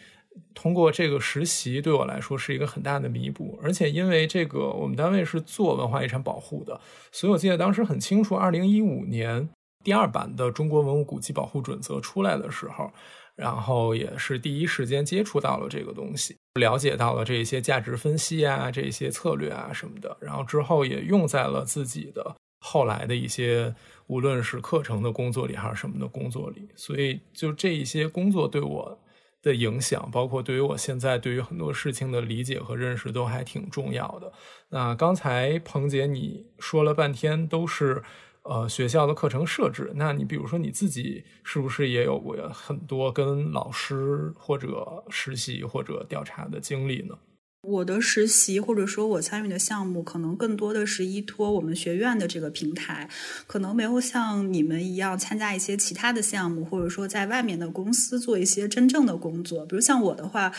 通过这个实习对我来说是一个很大的弥补，而且因为这个我们单位是做文化遗产保护的，所以我记得当时很清楚，二零一五年第二版的《中国文物古迹保护准则》出来的时候，然后也是第一时间接触到了这个东西，了解到了这些价值分析啊、这些策略啊什么的，然后之后也用在了自己的后来的一些无论是课程的工作里还是什么的工作里，所以就这一些工作对我。的影响，包括对于我现在对于很多事情的理解和认识，都还挺重要的。那刚才彭姐你说了半天，都是呃学校的课程设置。那你比如说你自己是不是也有过很多跟老师或者实习或者调查的经历呢？我的实习或者说我参与的项目，可能更多的是依托我们学院的这个平台，可能没有像你们一样参加一些其他的项目，或者说在外面的公司做一些真正的工作。比如像我的话，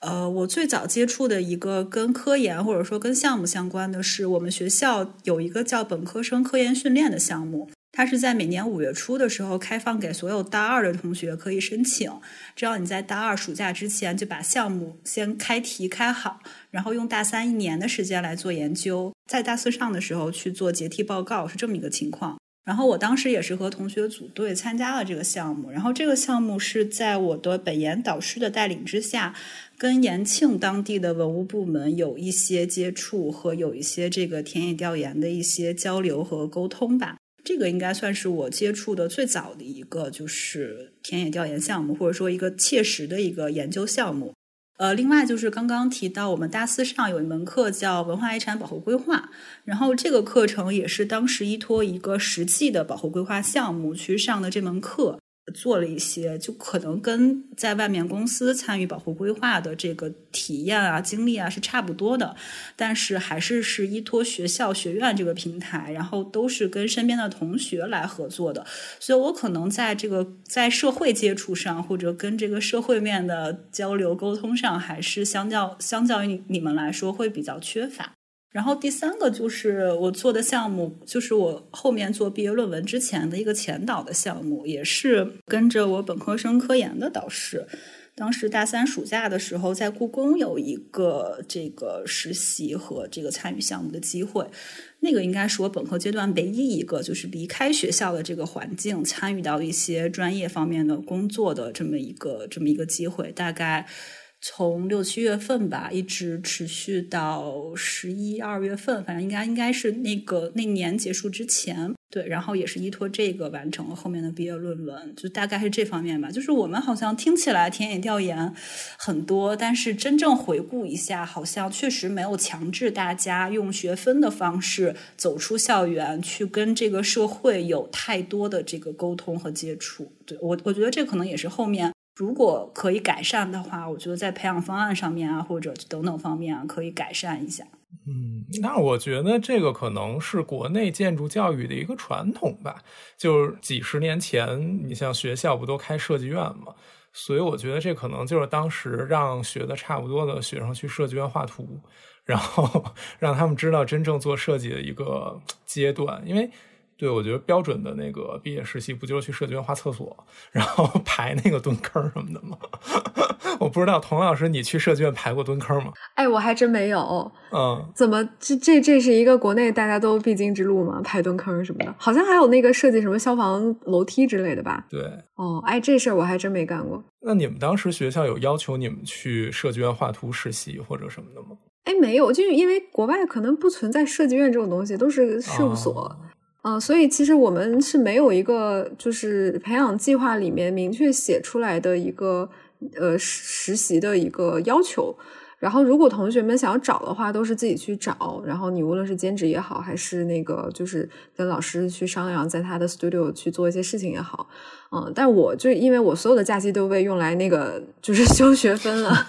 呃，我最早接触的一个跟科研或者说跟项目相关的是，我们学校有一个叫本科生科研训练的项目。它是在每年五月初的时候开放给所有大二的同学可以申请，只要你在大二暑假之前就把项目先开题开好，然后用大三一年的时间来做研究，在大四上的时候去做结题报告，是这么一个情况。然后我当时也是和同学组队参加了这个项目，然后这个项目是在我的本研导师的带领之下，跟延庆当地的文物部门有一些接触和有一些这个田野调研的一些交流和沟通吧。这个应该算是我接触的最早的一个就是田野调研项目，或者说一个切实的一个研究项目。呃，另外就是刚刚提到，我们大四上有一门课叫文化遗产保护规划，然后这个课程也是当时依托一个实际的保护规划项目去上的这门课。做了一些，就可能跟在外面公司参与保护规划的这个体验啊、经历啊是差不多的，但是还是是依托学校学院这个平台，然后都是跟身边的同学来合作的，所以我可能在这个在社会接触上，或者跟这个社会面的交流沟通上，还是相较相较于你们来说会比较缺乏。然后第三个就是我做的项目，就是我后面做毕业论文之前的一个前导的项目，也是跟着我本科生科研的导师。当时大三暑假的时候，在故宫有一个这个实习和这个参与项目的机会，那个应该是我本科阶段唯一一个就是离开学校的这个环境，参与到一些专业方面的工作的这么一个这么一个机会，大概。从六七月份吧，一直持续到十一二月份，反正应该应该是那个那年结束之前，对，然后也是依托这个完成了后面的毕业论文，就大概是这方面吧。就是我们好像听起来田野调研很多，但是真正回顾一下，好像确实没有强制大家用学分的方式走出校园，去跟这个社会有太多的这个沟通和接触。对我，我觉得这可能也是后面。如果可以改善的话，我觉得在培养方案上面啊，或者等等方面啊，可以改善一下。嗯，那我觉得这个可能是国内建筑教育的一个传统吧。就是几十年前，你像学校不都开设计院嘛？所以我觉得这可能就是当时让学的差不多的学生去设计院画图，然后 让他们知道真正做设计的一个阶段，因为。对，我觉得标准的那个毕业实习不就是去设计院画厕所，然后 排那个蹲坑什么的吗？我不知道，童老师，你去设计院排过蹲坑吗？哎，我还真没有。嗯，怎么这这这是一个国内大家都必经之路吗？排蹲坑什么的，好像还有那个设计什么消防楼梯之类的吧？对。哦，哎，这事儿我还真没干过。那你们当时学校有要求你们去设计院画图实习或者什么的吗？哎，没有，就是因为国外可能不存在设计院这种东西，都是事务所。嗯，所以其实我们是没有一个就是培养计划里面明确写出来的一个呃实习的一个要求。然后，如果同学们想要找的话，都是自己去找。然后，你无论是兼职也好，还是那个就是跟老师去商量，在他的 studio 去做一些事情也好，嗯，但我就因为我所有的假期都被用来那个就是 修学分了，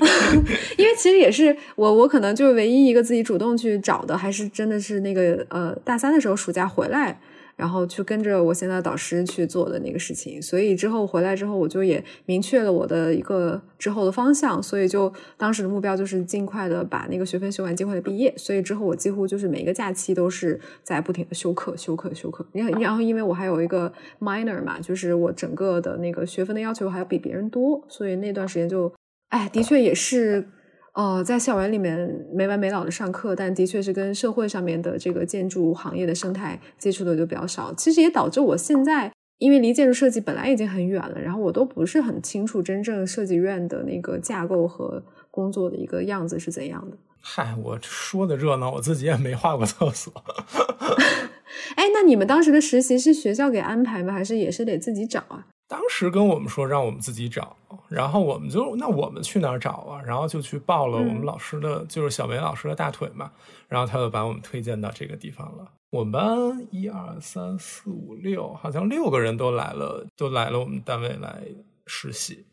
因为其实也是我我可能就是唯一一个自己主动去找的，还是真的是那个呃大三的时候暑假回来。然后去跟着我现在导师去做的那个事情，所以之后回来之后，我就也明确了我的一个之后的方向，所以就当时的目标就是尽快的把那个学分修完，尽快的毕业。所以之后我几乎就是每一个假期都是在不停的修课、修课、修课。然然后因为我还有一个 minor 嘛，就是我整个的那个学分的要求还要比别人多，所以那段时间就，哎，的确也是。呃，在校园里面没完没了的上课，但的确是跟社会上面的这个建筑行业的生态接触的就比较少。其实也导致我现在，因为离建筑设计本来已经很远了，然后我都不是很清楚真正设计院的那个架构和工作的一个样子是怎样的。嗨，我说的热闹，我自己也没画过厕所。哎，那你们当时的实习是学校给安排吗？还是也是得自己找啊？当时跟我们说让我们自己找，然后我们就那我们去哪儿找啊？然后就去抱了我们老师的，就是小梅老师的大腿嘛。然后他就把我们推荐到这个地方了。我们班一二三四五六，好像六个人都来了，都来了我们单位来实习。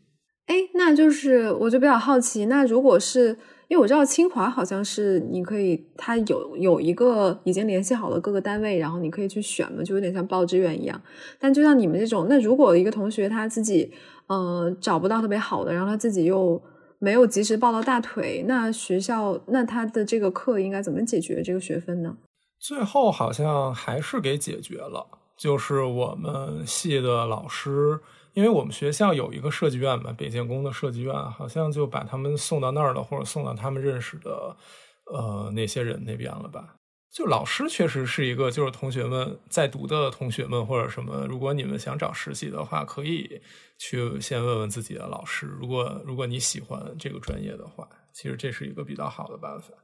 哎，那就是我就比较好奇，那如果是。因为我知道清华好像是你可以，他有有一个已经联系好了各个单位，然后你可以去选嘛，就有点像报志愿一样。但就像你们这种，那如果一个同学他自己呃找不到特别好的，然后他自己又没有及时抱到大腿，那学校那他的这个课应该怎么解决这个学分呢？最后好像还是给解决了，就是我们系的老师。因为我们学校有一个设计院嘛，北建工的设计院，好像就把他们送到那儿了，或者送到他们认识的呃那些人那边了吧。就老师确实是一个，就是同学们在读的同学们或者什么，如果你们想找实习的话，可以去先问问自己的老师。如果如果你喜欢这个专业的话，其实这是一个比较好的办法。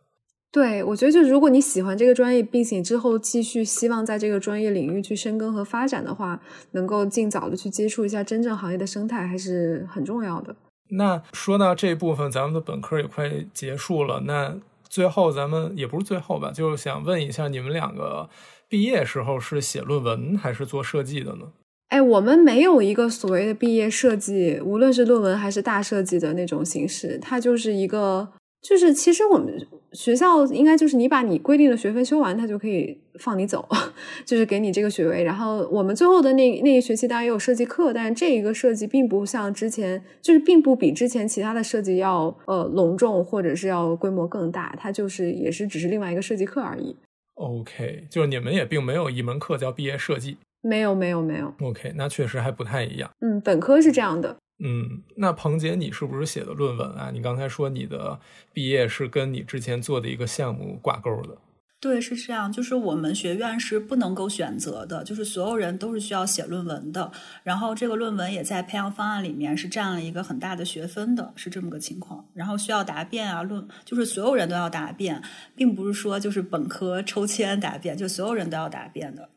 对，我觉得就是如果你喜欢这个专业，并且之后继续希望在这个专业领域去深耕和发展的话，能够尽早的去接触一下真正行业的生态，还是很重要的。那说到这部分，咱们的本科也快结束了。那最后咱们也不是最后吧，就是想问一下，你们两个毕业时候是写论文还是做设计的呢？哎，我们没有一个所谓的毕业设计，无论是论文还是大设计的那种形式，它就是一个，就是其实我们学校应该就是你把你规定的学分修完，他就可以放你走，就是给你这个学位。然后我们最后的那那一学期当然也有设计课，但是这一个设计并不像之前，就是并不比之前其他的设计要呃隆重或者是要规模更大，它就是也是只是另外一个设计课而已。OK，就是你们也并没有一门课叫毕业设计。没有没有没有，OK，那确实还不太一样。嗯，本科是这样的。嗯，那彭姐，你是不是写的论文啊？你刚才说你的毕业是跟你之前做的一个项目挂钩的。对，是这样，就是我们学院是不能够选择的，就是所有人都是需要写论文的。然后这个论文也在培养方案里面是占了一个很大的学分的，是这么个情况。然后需要答辩啊，论就是所有人都要答辩，并不是说就是本科抽签答辩，就所有人都要答辩的。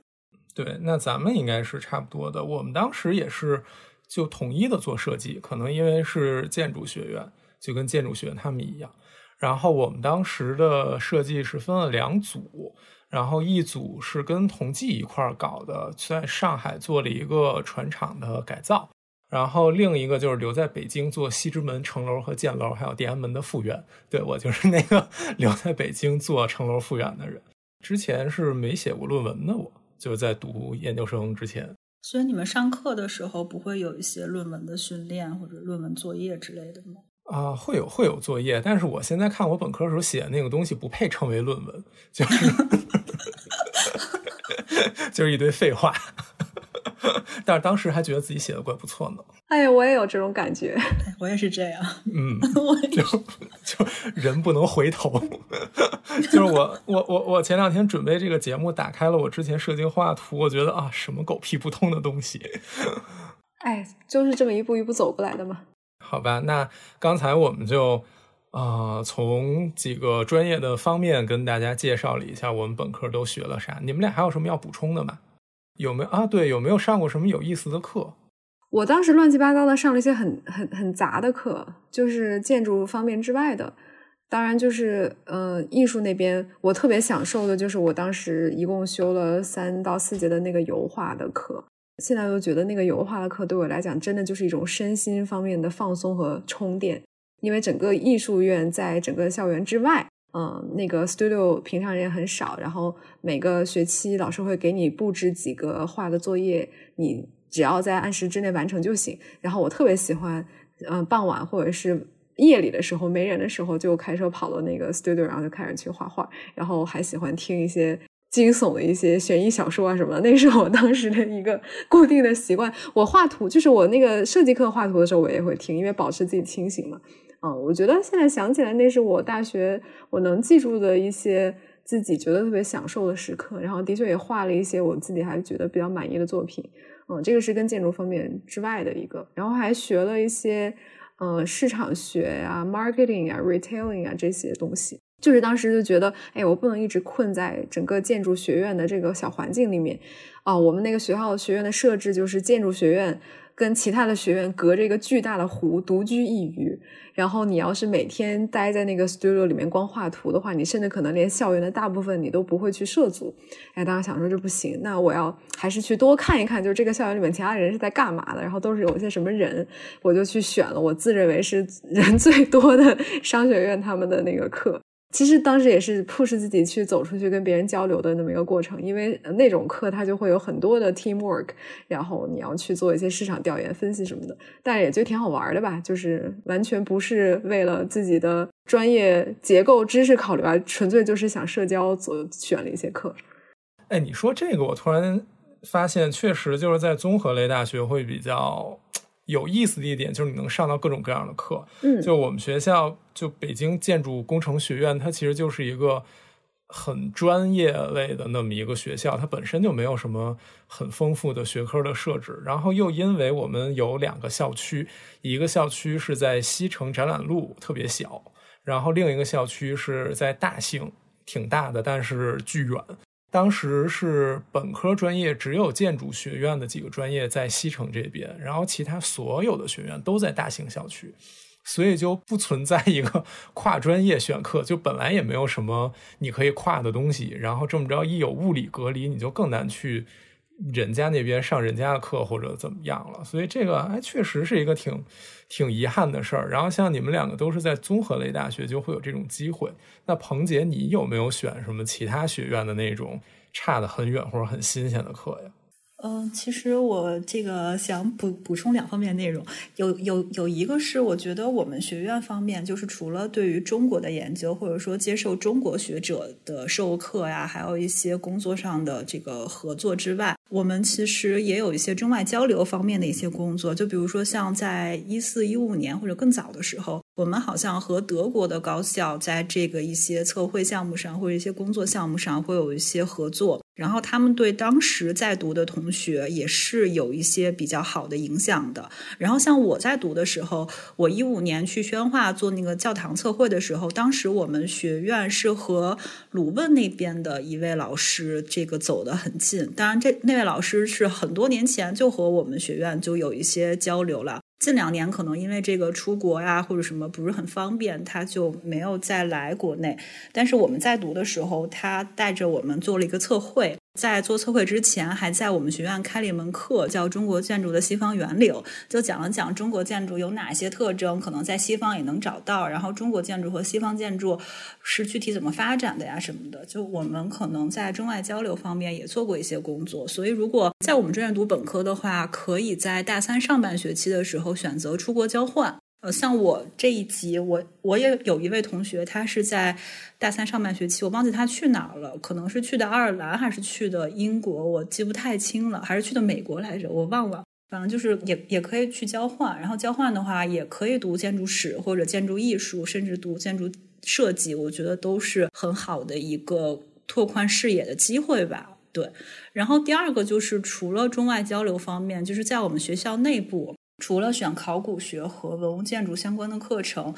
对，那咱们应该是差不多的。我们当时也是就统一的做设计，可能因为是建筑学院，就跟建筑学院他们一样。然后我们当时的设计是分了两组，然后一组是跟同济一块儿搞的，在上海做了一个船厂的改造，然后另一个就是留在北京做西直门城楼和建楼，还有天安门的复原。对我就是那个 留在北京做城楼复原的人。之前是没写过论文的我。就是在读研究生之前，所以你们上课的时候不会有一些论文的训练或者论文作业之类的吗？啊、会有会有作业，但是我现在看我本科时候写的那个东西不配称为论文，就是 就是一堆废话。但是当时还觉得自己写的怪不错呢。哎呀，我也有这种感觉。我也是这样。嗯，我也就就人不能回头。就是我我我我前两天准备这个节目，打开了我之前设计画图，我觉得啊，什么狗屁不通的东西。哎，就是这么一步一步走过来的嘛。好吧，那刚才我们就啊、呃从几个专业的方面跟大家介绍了一下我们本科都学了啥。你们俩还有什么要补充的吗？有没有啊？对，有没有上过什么有意思的课？我当时乱七八糟的上了一些很很很杂的课，就是建筑方面之外的。当然，就是呃，艺术那边我特别享受的就是我当时一共修了三到四节的那个油画的课。现在都觉得那个油画的课对我来讲，真的就是一种身心方面的放松和充电。因为整个艺术院在整个校园之外，嗯，那个 studio 平常人很少，然后每个学期老师会给你布置几个画的作业，你只要在按时之内完成就行。然后我特别喜欢，嗯，傍晚或者是夜里的时候没人的时候，就开车跑到那个 studio，然后就开始去画画，然后还喜欢听一些。惊悚的一些悬疑小说啊什么的，那是我当时的一个固定的习惯。我画图，就是我那个设计课画图的时候，我也会听，因为保持自己清醒嘛。嗯，我觉得现在想起来，那是我大学我能记住的一些自己觉得特别享受的时刻。然后的确也画了一些我自己还觉得比较满意的作品。嗯，这个是跟建筑方面之外的一个。然后还学了一些呃市场学呀、marketing 啊、retailing 啊这些东西。就是当时就觉得，哎，我不能一直困在整个建筑学院的这个小环境里面啊。我们那个学校学院的设置就是建筑学院跟其他的学院隔着一个巨大的湖，独居一隅。然后你要是每天待在那个 studio 里面光画图的话，你甚至可能连校园的大部分你都不会去涉足。哎，当时想说这不行，那我要还是去多看一看，就是这个校园里面其他人是在干嘛的，然后都是有一些什么人，我就去选了我自认为是 人最多的商学院他们的那个课。其实当时也是 push 自己去走出去跟别人交流的那么一个过程，因为那种课它就会有很多的 teamwork，然后你要去做一些市场调研分析什么的，但也就挺好玩的吧，就是完全不是为了自己的专业结构知识考虑啊，纯粹就是想社交，所选了一些课。哎，你说这个，我突然发现，确实就是在综合类大学会比较有意思的一点，就是你能上到各种各样的课。嗯，就我们学校，就北京建筑工程学院，它其实就是一个很专业类的那么一个学校，它本身就没有什么很丰富的学科的设置。然后又因为我们有两个校区，一个校区是在西城展览路，特别小，然后另一个校区是在大兴。挺大的，但是巨远。当时是本科专业只有建筑学院的几个专业在西城这边，然后其他所有的学院都在大兴校区，所以就不存在一个 跨专业选课，就本来也没有什么你可以跨的东西，然后这么着一有物理隔离，你就更难去。人家那边上人家的课或者怎么样了，所以这个哎确实是一个挺挺遗憾的事儿。然后像你们两个都是在综合类大学，就会有这种机会。那彭姐，你有没有选什么其他学院的那种差的很远或者很新鲜的课呀？嗯，其实我这个想补补充两方面内容，有有有一个是我觉得我们学院方面，就是除了对于中国的研究，或者说接受中国学者的授课呀，还有一些工作上的这个合作之外，我们其实也有一些中外交流方面的一些工作，就比如说像在一四一五年或者更早的时候。我们好像和德国的高校在这个一些测绘项目上或者一些工作项目上会有一些合作，然后他们对当时在读的同学也是有一些比较好的影响的。然后像我在读的时候，我一五年去宣化做那个教堂测绘的时候，当时我们学院是和鲁汶那边的一位老师这个走得很近。当然，这那位老师是很多年前就和我们学院就有一些交流了。近两年可能因为这个出国呀或者什么不是很方便，他就没有再来国内。但是我们在读的时候，他带着我们做了一个测绘。在做测绘之前，还在我们学院开了一门课，叫《中国建筑的西方源流》，就讲了讲中国建筑有哪些特征，可能在西方也能找到。然后中国建筑和西方建筑是具体怎么发展的呀什么的。就我们可能在中外交流方面也做过一些工作。所以如果在我们专业读本科的话，可以在大三上半学期的时候选择出国交换。像我这一级，我我也有一位同学，他是在大三上半学期，我忘记他去哪儿了，可能是去的爱尔兰还是去的英国，我记不太清了，还是去的美国来着，我忘了。反正就是也也可以去交换，然后交换的话也可以读建筑史或者建筑艺术，甚至读建筑设计，我觉得都是很好的一个拓宽视野的机会吧。对，然后第二个就是除了中外交流方面，就是在我们学校内部。除了选考古学和文物建筑相关的课程，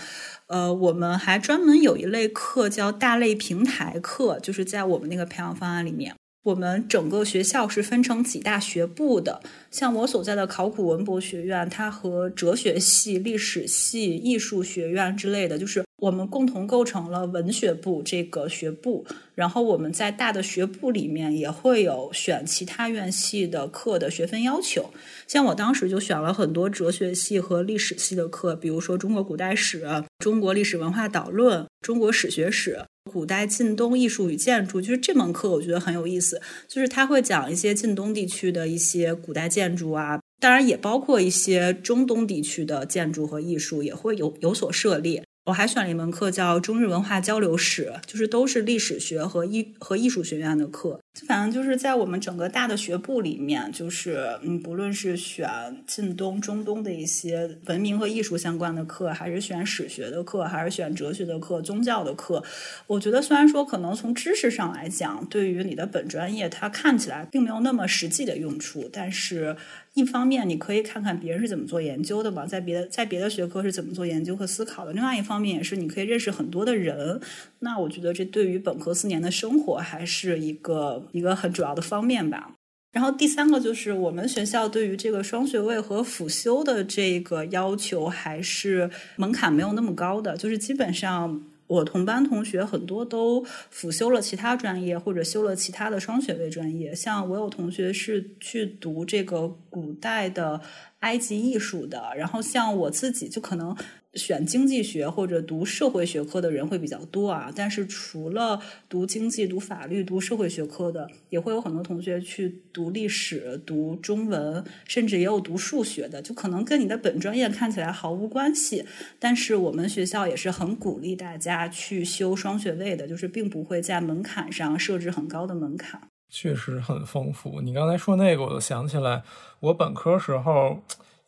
呃，我们还专门有一类课叫大类平台课，就是在我们那个培养方案里面。我们整个学校是分成几大学部的，像我所在的考古文博学院，它和哲学系、历史系、艺术学院之类的，就是我们共同构成了文学部这个学部。然后我们在大的学部里面也会有选其他院系的课的学分要求，像我当时就选了很多哲学系和历史系的课，比如说中国古代史、中国历史文化导论、中国史学史。古代近东艺术与建筑，就是这门课，我觉得很有意思。就是他会讲一些近东地区的一些古代建筑啊，当然也包括一些中东地区的建筑和艺术，也会有有所涉猎。我还选了一门课叫中日文化交流史，就是都是历史学和艺和艺术学院的课。反正就是在我们整个大的学部里面，就是嗯，不论是选近东、中东的一些文明和艺术相关的课，还是选史学的课，还是选哲学的课、宗教的课，我觉得虽然说可能从知识上来讲，对于你的本专业，它看起来并没有那么实际的用处，但是。一方面，你可以看看别人是怎么做研究的嘛，在别的在别的学科是怎么做研究和思考的。另外一方面，也是你可以认识很多的人。那我觉得这对于本科四年的生活还是一个一个很主要的方面吧。然后第三个就是我们学校对于这个双学位和辅修的这个要求还是门槛没有那么高的，就是基本上。我同班同学很多都辅修了其他专业，或者修了其他的双学位专业。像我有同学是去读这个古代的埃及艺术的，然后像我自己就可能。选经济学或者读社会学科的人会比较多啊，但是除了读经济、读法律、读社会学科的，也会有很多同学去读历史、读中文，甚至也有读数学的，就可能跟你的本专业看起来毫无关系。但是我们学校也是很鼓励大家去修双学位的，就是并不会在门槛上设置很高的门槛。确实很丰富。你刚才说那个，我就想起来，我本科时候。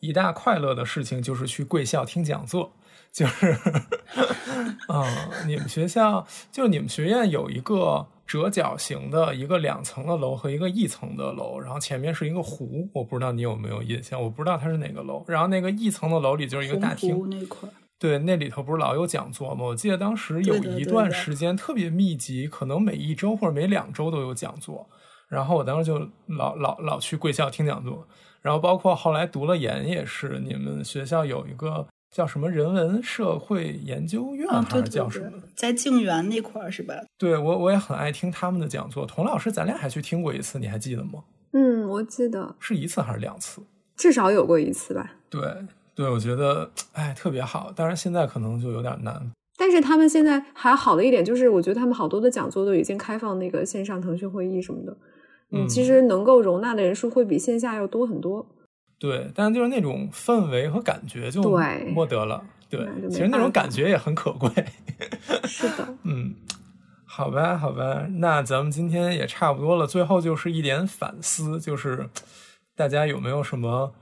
一大快乐的事情就是去贵校听讲座，就是，啊，你们学校就你们学院有一个折角形的一个两层的楼和一个一层的楼，然后前面是一个湖，我不知道你有没有印象，我不知道它是哪个楼。然后那个一层的楼里就是一个大厅，那块。对，那里头不是老有讲座吗？我记得当时有一段时间特别密集，可能每一周或者每两周都有讲座。然后我当时就老老老去贵校听讲座。然后包括后来读了研也是，你们学校有一个叫什么人文社会研究院还是叫什么？在静园那块儿是吧？对，我我也很爱听他们的讲座。童老师，咱俩还去听过一次，你还记得吗？嗯，我记得是一次还是两次？至少有过一次吧。对。对，我觉得哎特别好，当然现在可能就有点难。但是他们现在还好的一点就是，我觉得他们好多的讲座都已经开放那个线上腾讯会议什么的，嗯，其实能够容纳的人数会比线下要多很多。对，但就是那种氛围和感觉就没得了。对，其实那种感觉也很可贵。是的，嗯，好吧，好吧，那咱们今天也差不多了，最后就是一点反思，就是大家有没有什么？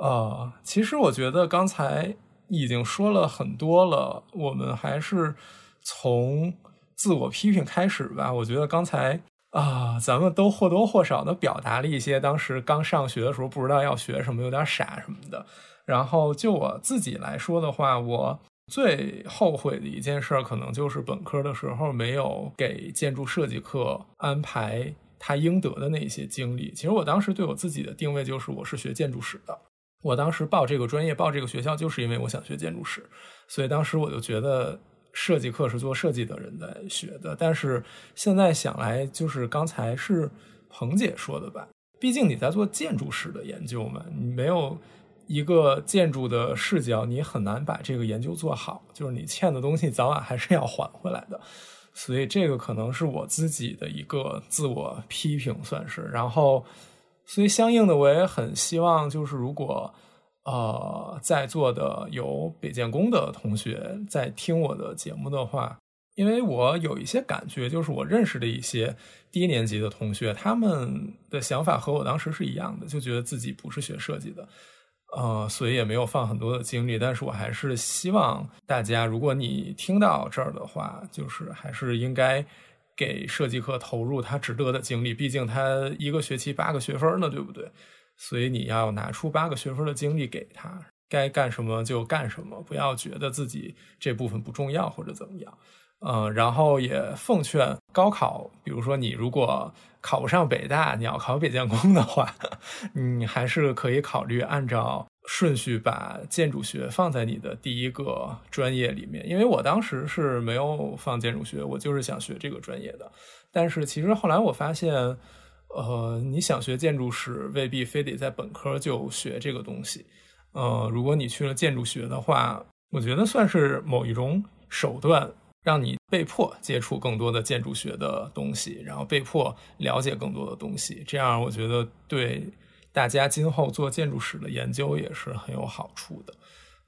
啊，其实我觉得刚才已经说了很多了，我们还是从自我批评开始吧。我觉得刚才啊，咱们都或多或少的表达了一些当时刚上学的时候不知道要学什么，有点傻什么的。然后就我自己来说的话，我最后悔的一件事，可能就是本科的时候没有给建筑设计课安排他应得的那些经历。其实我当时对我自己的定位就是，我是学建筑史的。我当时报这个专业、报这个学校，就是因为我想学建筑史，所以当时我就觉得设计课是做设计的人在学的。但是现在想来，就是刚才是彭姐说的吧？毕竟你在做建筑史的研究嘛，你没有一个建筑的视角，你很难把这个研究做好。就是你欠的东西，早晚还是要还回来的。所以这个可能是我自己的一个自我批评，算是。然后。所以，相应的，我也很希望，就是如果，呃，在座的有北建工的同学在听我的节目的话，因为我有一些感觉，就是我认识的一些低年级的同学，他们的想法和我当时是一样的，就觉得自己不是学设计的，呃，所以也没有放很多的精力。但是我还是希望大家，如果你听到这儿的话，就是还是应该。给设计课投入他值得的精力，毕竟他一个学期八个学分呢，对不对？所以你要拿出八个学分的精力给他，该干什么就干什么，不要觉得自己这部分不重要或者怎么样。嗯，然后也奉劝高考，比如说你如果考不上北大，你要考北建工的话，你还是可以考虑按照。顺序把建筑学放在你的第一个专业里面，因为我当时是没有放建筑学，我就是想学这个专业的。但是其实后来我发现，呃，你想学建筑史，未必非得在本科就学这个东西。呃，如果你去了建筑学的话，我觉得算是某一种手段，让你被迫接触更多的建筑学的东西，然后被迫了解更多的东西。这样我觉得对。大家今后做建筑史的研究也是很有好处的，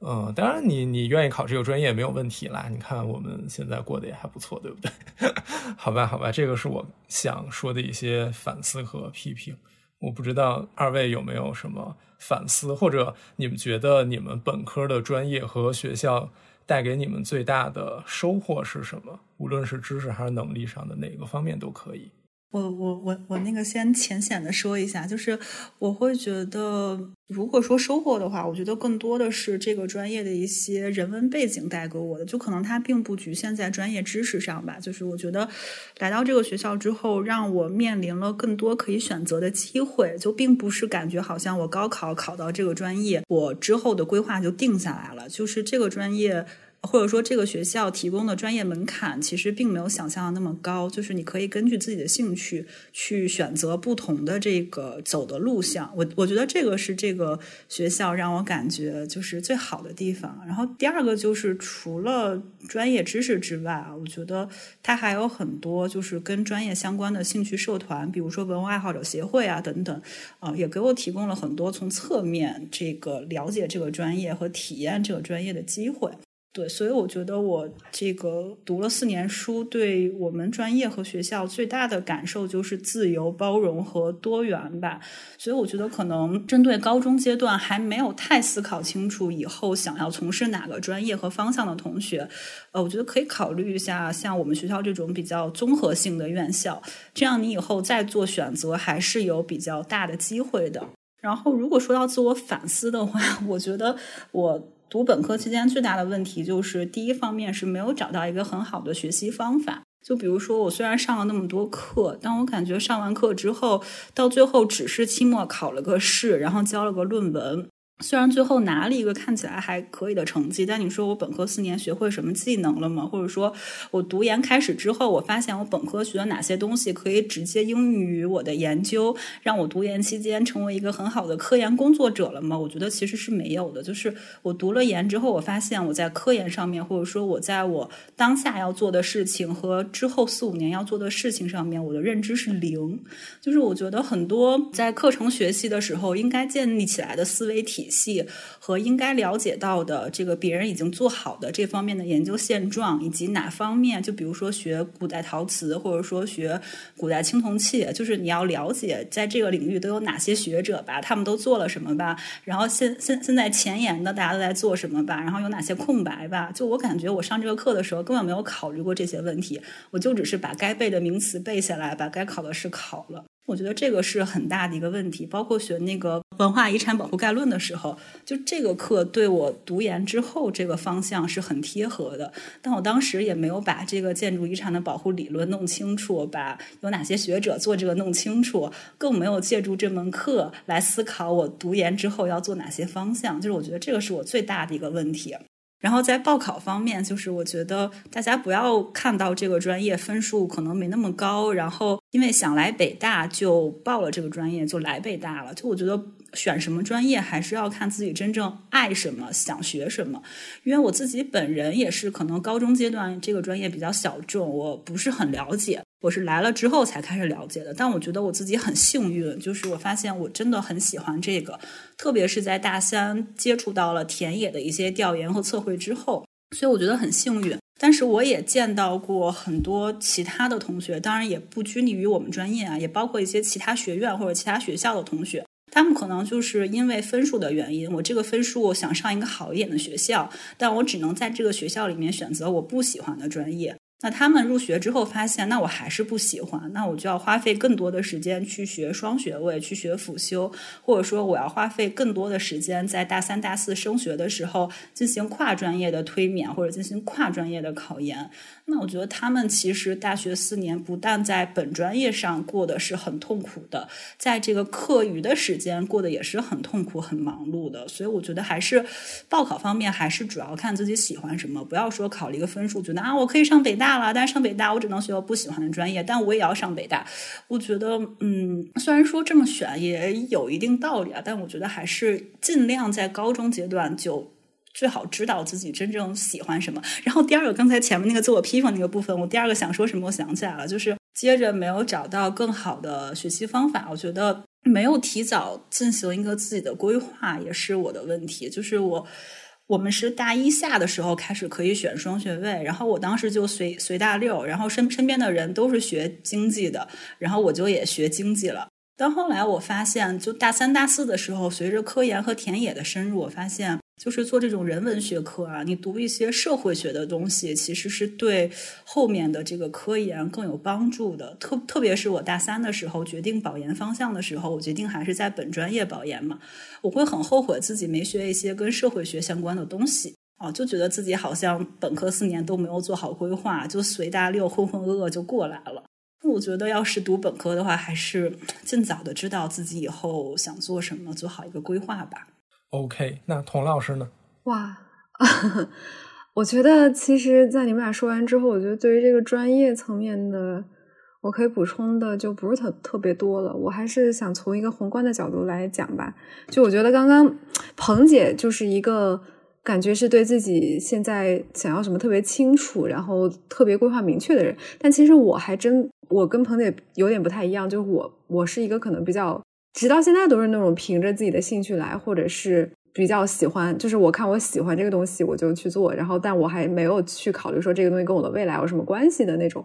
嗯，当然你你愿意考这个专业没有问题啦。你看我们现在过得也还不错，对不对？好吧，好吧，这个是我想说的一些反思和批评。我不知道二位有没有什么反思，或者你们觉得你们本科的专业和学校带给你们最大的收获是什么？无论是知识还是能力上的哪个方面都可以。我我我我那个先浅显的说一下，就是我会觉得，如果说收获的话，我觉得更多的是这个专业的一些人文背景带给我的，就可能它并不局限在专业知识上吧。就是我觉得来到这个学校之后，让我面临了更多可以选择的机会，就并不是感觉好像我高考考到这个专业，我之后的规划就定下来了，就是这个专业。或者说，这个学校提供的专业门槛其实并没有想象的那么高，就是你可以根据自己的兴趣去选择不同的这个走的路向。我我觉得这个是这个学校让我感觉就是最好的地方。然后第二个就是除了专业知识之外啊，我觉得它还有很多就是跟专业相关的兴趣社团，比如说文物爱好者协会啊等等，啊，也给我提供了很多从侧面这个了解这个专业和体验这个专业的机会。对，所以我觉得我这个读了四年书，对我们专业和学校最大的感受就是自由、包容和多元吧。所以我觉得可能针对高中阶段还没有太思考清楚以后想要从事哪个专业和方向的同学，呃，我觉得可以考虑一下像我们学校这种比较综合性的院校，这样你以后再做选择还是有比较大的机会的。然后，如果说到自我反思的话，我觉得我。读本科期间最大的问题就是，第一方面是没有找到一个很好的学习方法。就比如说，我虽然上了那么多课，但我感觉上完课之后，到最后只是期末考了个试，然后交了个论文。虽然最后拿了一个看起来还可以的成绩，但你说我本科四年学会什么技能了吗？或者说我读研开始之后，我发现我本科学的哪些东西可以直接应用于我的研究，让我读研期间成为一个很好的科研工作者了吗？我觉得其实是没有的。就是我读了研之后，我发现我在科研上面，或者说我在我当下要做的事情和之后四五年要做的事情上面，我的认知是零。就是我觉得很多在课程学习的时候应该建立起来的思维体。体系和应该了解到的这个别人已经做好的这方面的研究现状，以及哪方面，就比如说学古代陶瓷，或者说学古代青铜器，就是你要了解在这个领域都有哪些学者吧，他们都做了什么吧，然后现现现在前沿的大家都在做什么吧，然后有哪些空白吧。就我感觉我上这个课的时候根本没有考虑过这些问题，我就只是把该背的名词背下来，把该考的试考了。我觉得这个是很大的一个问题，包括学那个文化遗产保护概论的时候，就这个课对我读研之后这个方向是很贴合的。但我当时也没有把这个建筑遗产的保护理论弄清楚，把有哪些学者做这个弄清楚，更没有借助这门课来思考我读研之后要做哪些方向。就是我觉得这个是我最大的一个问题。然后在报考方面，就是我觉得大家不要看到这个专业分数可能没那么高，然后因为想来北大就报了这个专业就来北大了。就我觉得选什么专业还是要看自己真正爱什么、想学什么。因为我自己本人也是可能高中阶段这个专业比较小众，我不是很了解。我是来了之后才开始了解的，但我觉得我自己很幸运，就是我发现我真的很喜欢这个，特别是在大三接触到了田野的一些调研和测绘之后，所以我觉得很幸运。但是我也见到过很多其他的同学，当然也不拘泥于我们专业啊，也包括一些其他学院或者其他学校的同学，他们可能就是因为分数的原因，我这个分数想上一个好一点的学校，但我只能在这个学校里面选择我不喜欢的专业。那他们入学之后发现，那我还是不喜欢，那我就要花费更多的时间去学双学位，去学辅修，或者说我要花费更多的时间在大三、大四升学的时候进行跨专业的推免或者进行跨专业的考研。那我觉得他们其实大学四年不但在本专业上过的是很痛苦的，在这个课余的时间过得也是很痛苦、很忙碌的。所以我觉得还是报考方面还是主要看自己喜欢什么，不要说考了一个分数，觉得啊我可以上北大了，但是上北大我只能学我不喜欢的专业，但我也要上北大。我觉得嗯，虽然说这么选也有一定道理啊，但我觉得还是尽量在高中阶段就。最好知道自己真正喜欢什么。然后第二个，刚才前面那个自我批评那个部分，我第二个想说什么，我想起来了，就是接着没有找到更好的学习方法。我觉得没有提早进行一个自己的规划，也是我的问题。就是我我们是大一下的时候开始可以选双学位，然后我当时就随随大溜，然后身身边的人都是学经济的，然后我就也学经济了。但后来我发现，就大三大四的时候，随着科研和田野的深入，我发现。就是做这种人文学科啊，你读一些社会学的东西，其实是对后面的这个科研更有帮助的。特特别是我大三的时候决定保研方向的时候，我决定还是在本专业保研嘛。我会很后悔自己没学一些跟社会学相关的东西啊，就觉得自己好像本科四年都没有做好规划，就随大溜浑浑噩噩就过来了。我觉得要是读本科的话，还是 尽早的知道自己以后想做什么，做好一个规划吧。OK，那童老师呢？哇，我觉得其实，在你们俩说完之后，我觉得对于这个专业层面的，我可以补充的就不是特特别多了。我还是想从一个宏观的角度来讲吧。就我觉得刚刚彭姐就是一个感觉是对自己现在想要什么特别清楚，然后特别规划明确的人。但其实我还真，我跟彭姐有点不太一样，就是我我是一个可能比较。直到现在都是那种凭着自己的兴趣来，或者是比较喜欢，就是我看我喜欢这个东西，我就去做。然后，但我还没有去考虑说这个东西跟我的未来有什么关系的那种。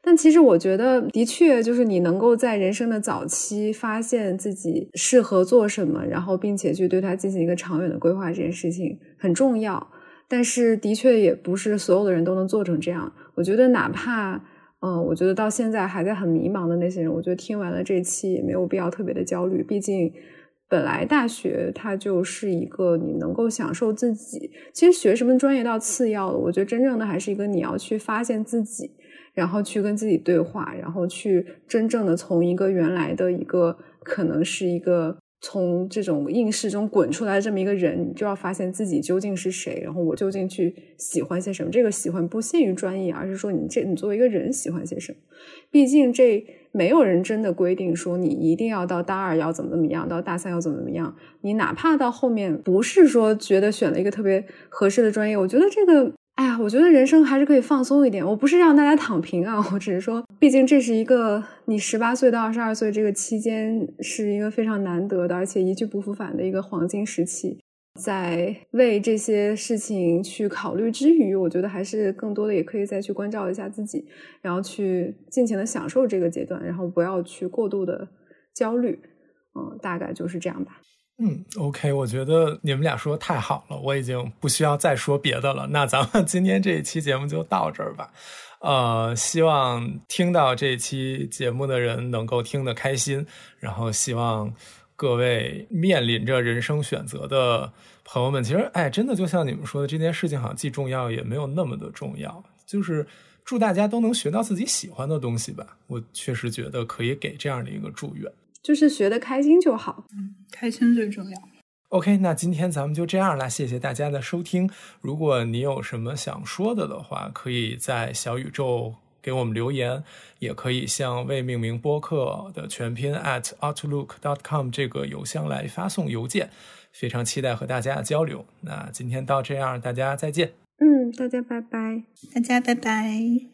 但其实我觉得，的确就是你能够在人生的早期发现自己适合做什么，然后并且去对它进行一个长远的规划，这件事情很重要。但是，的确也不是所有的人都能做成这样。我觉得，哪怕。嗯，我觉得到现在还在很迷茫的那些人，我觉得听完了这期也没有必要特别的焦虑。毕竟，本来大学它就是一个你能够享受自己，其实学什么专业到次要的，我觉得真正的还是一个你要去发现自己，然后去跟自己对话，然后去真正的从一个原来的一个可能是一个。从这种应试中滚出来这么一个人，你就要发现自己究竟是谁，然后我究竟去喜欢些什么。这个喜欢不限于专业，而是说你这你作为一个人喜欢些什么。毕竟这没有人真的规定说你一定要到大二要怎么怎么样，到大三要怎么怎么样。你哪怕到后面不是说觉得选了一个特别合适的专业，我觉得这个。哎呀，我觉得人生还是可以放松一点。我不是让大家躺平啊，我只是说，毕竟这是一个你十八岁到二十二岁这个期间是一个非常难得的，而且一去不复返的一个黄金时期。在为这些事情去考虑之余，我觉得还是更多的也可以再去关照一下自己，然后去尽情的享受这个阶段，然后不要去过度的焦虑。嗯，大概就是这样吧。嗯，OK，我觉得你们俩说的太好了，我已经不需要再说别的了。那咱们今天这一期节目就到这儿吧。呃，希望听到这期节目的人能够听得开心，然后希望各位面临着人生选择的朋友们，其实哎，真的就像你们说的，这件事情好像既重要也没有那么的重要。就是祝大家都能学到自己喜欢的东西吧。我确实觉得可以给这样的一个祝愿。就是学的开心就好，嗯，开心最重要。OK，那今天咱们就这样啦，谢谢大家的收听。如果你有什么想说的的话，可以在小宇宙给我们留言，也可以向未命名播客的全拼 at outlook.com 这个邮箱来发送邮件。非常期待和大家的交流。那今天到这样，大家再见。嗯，大家拜拜，大家拜拜。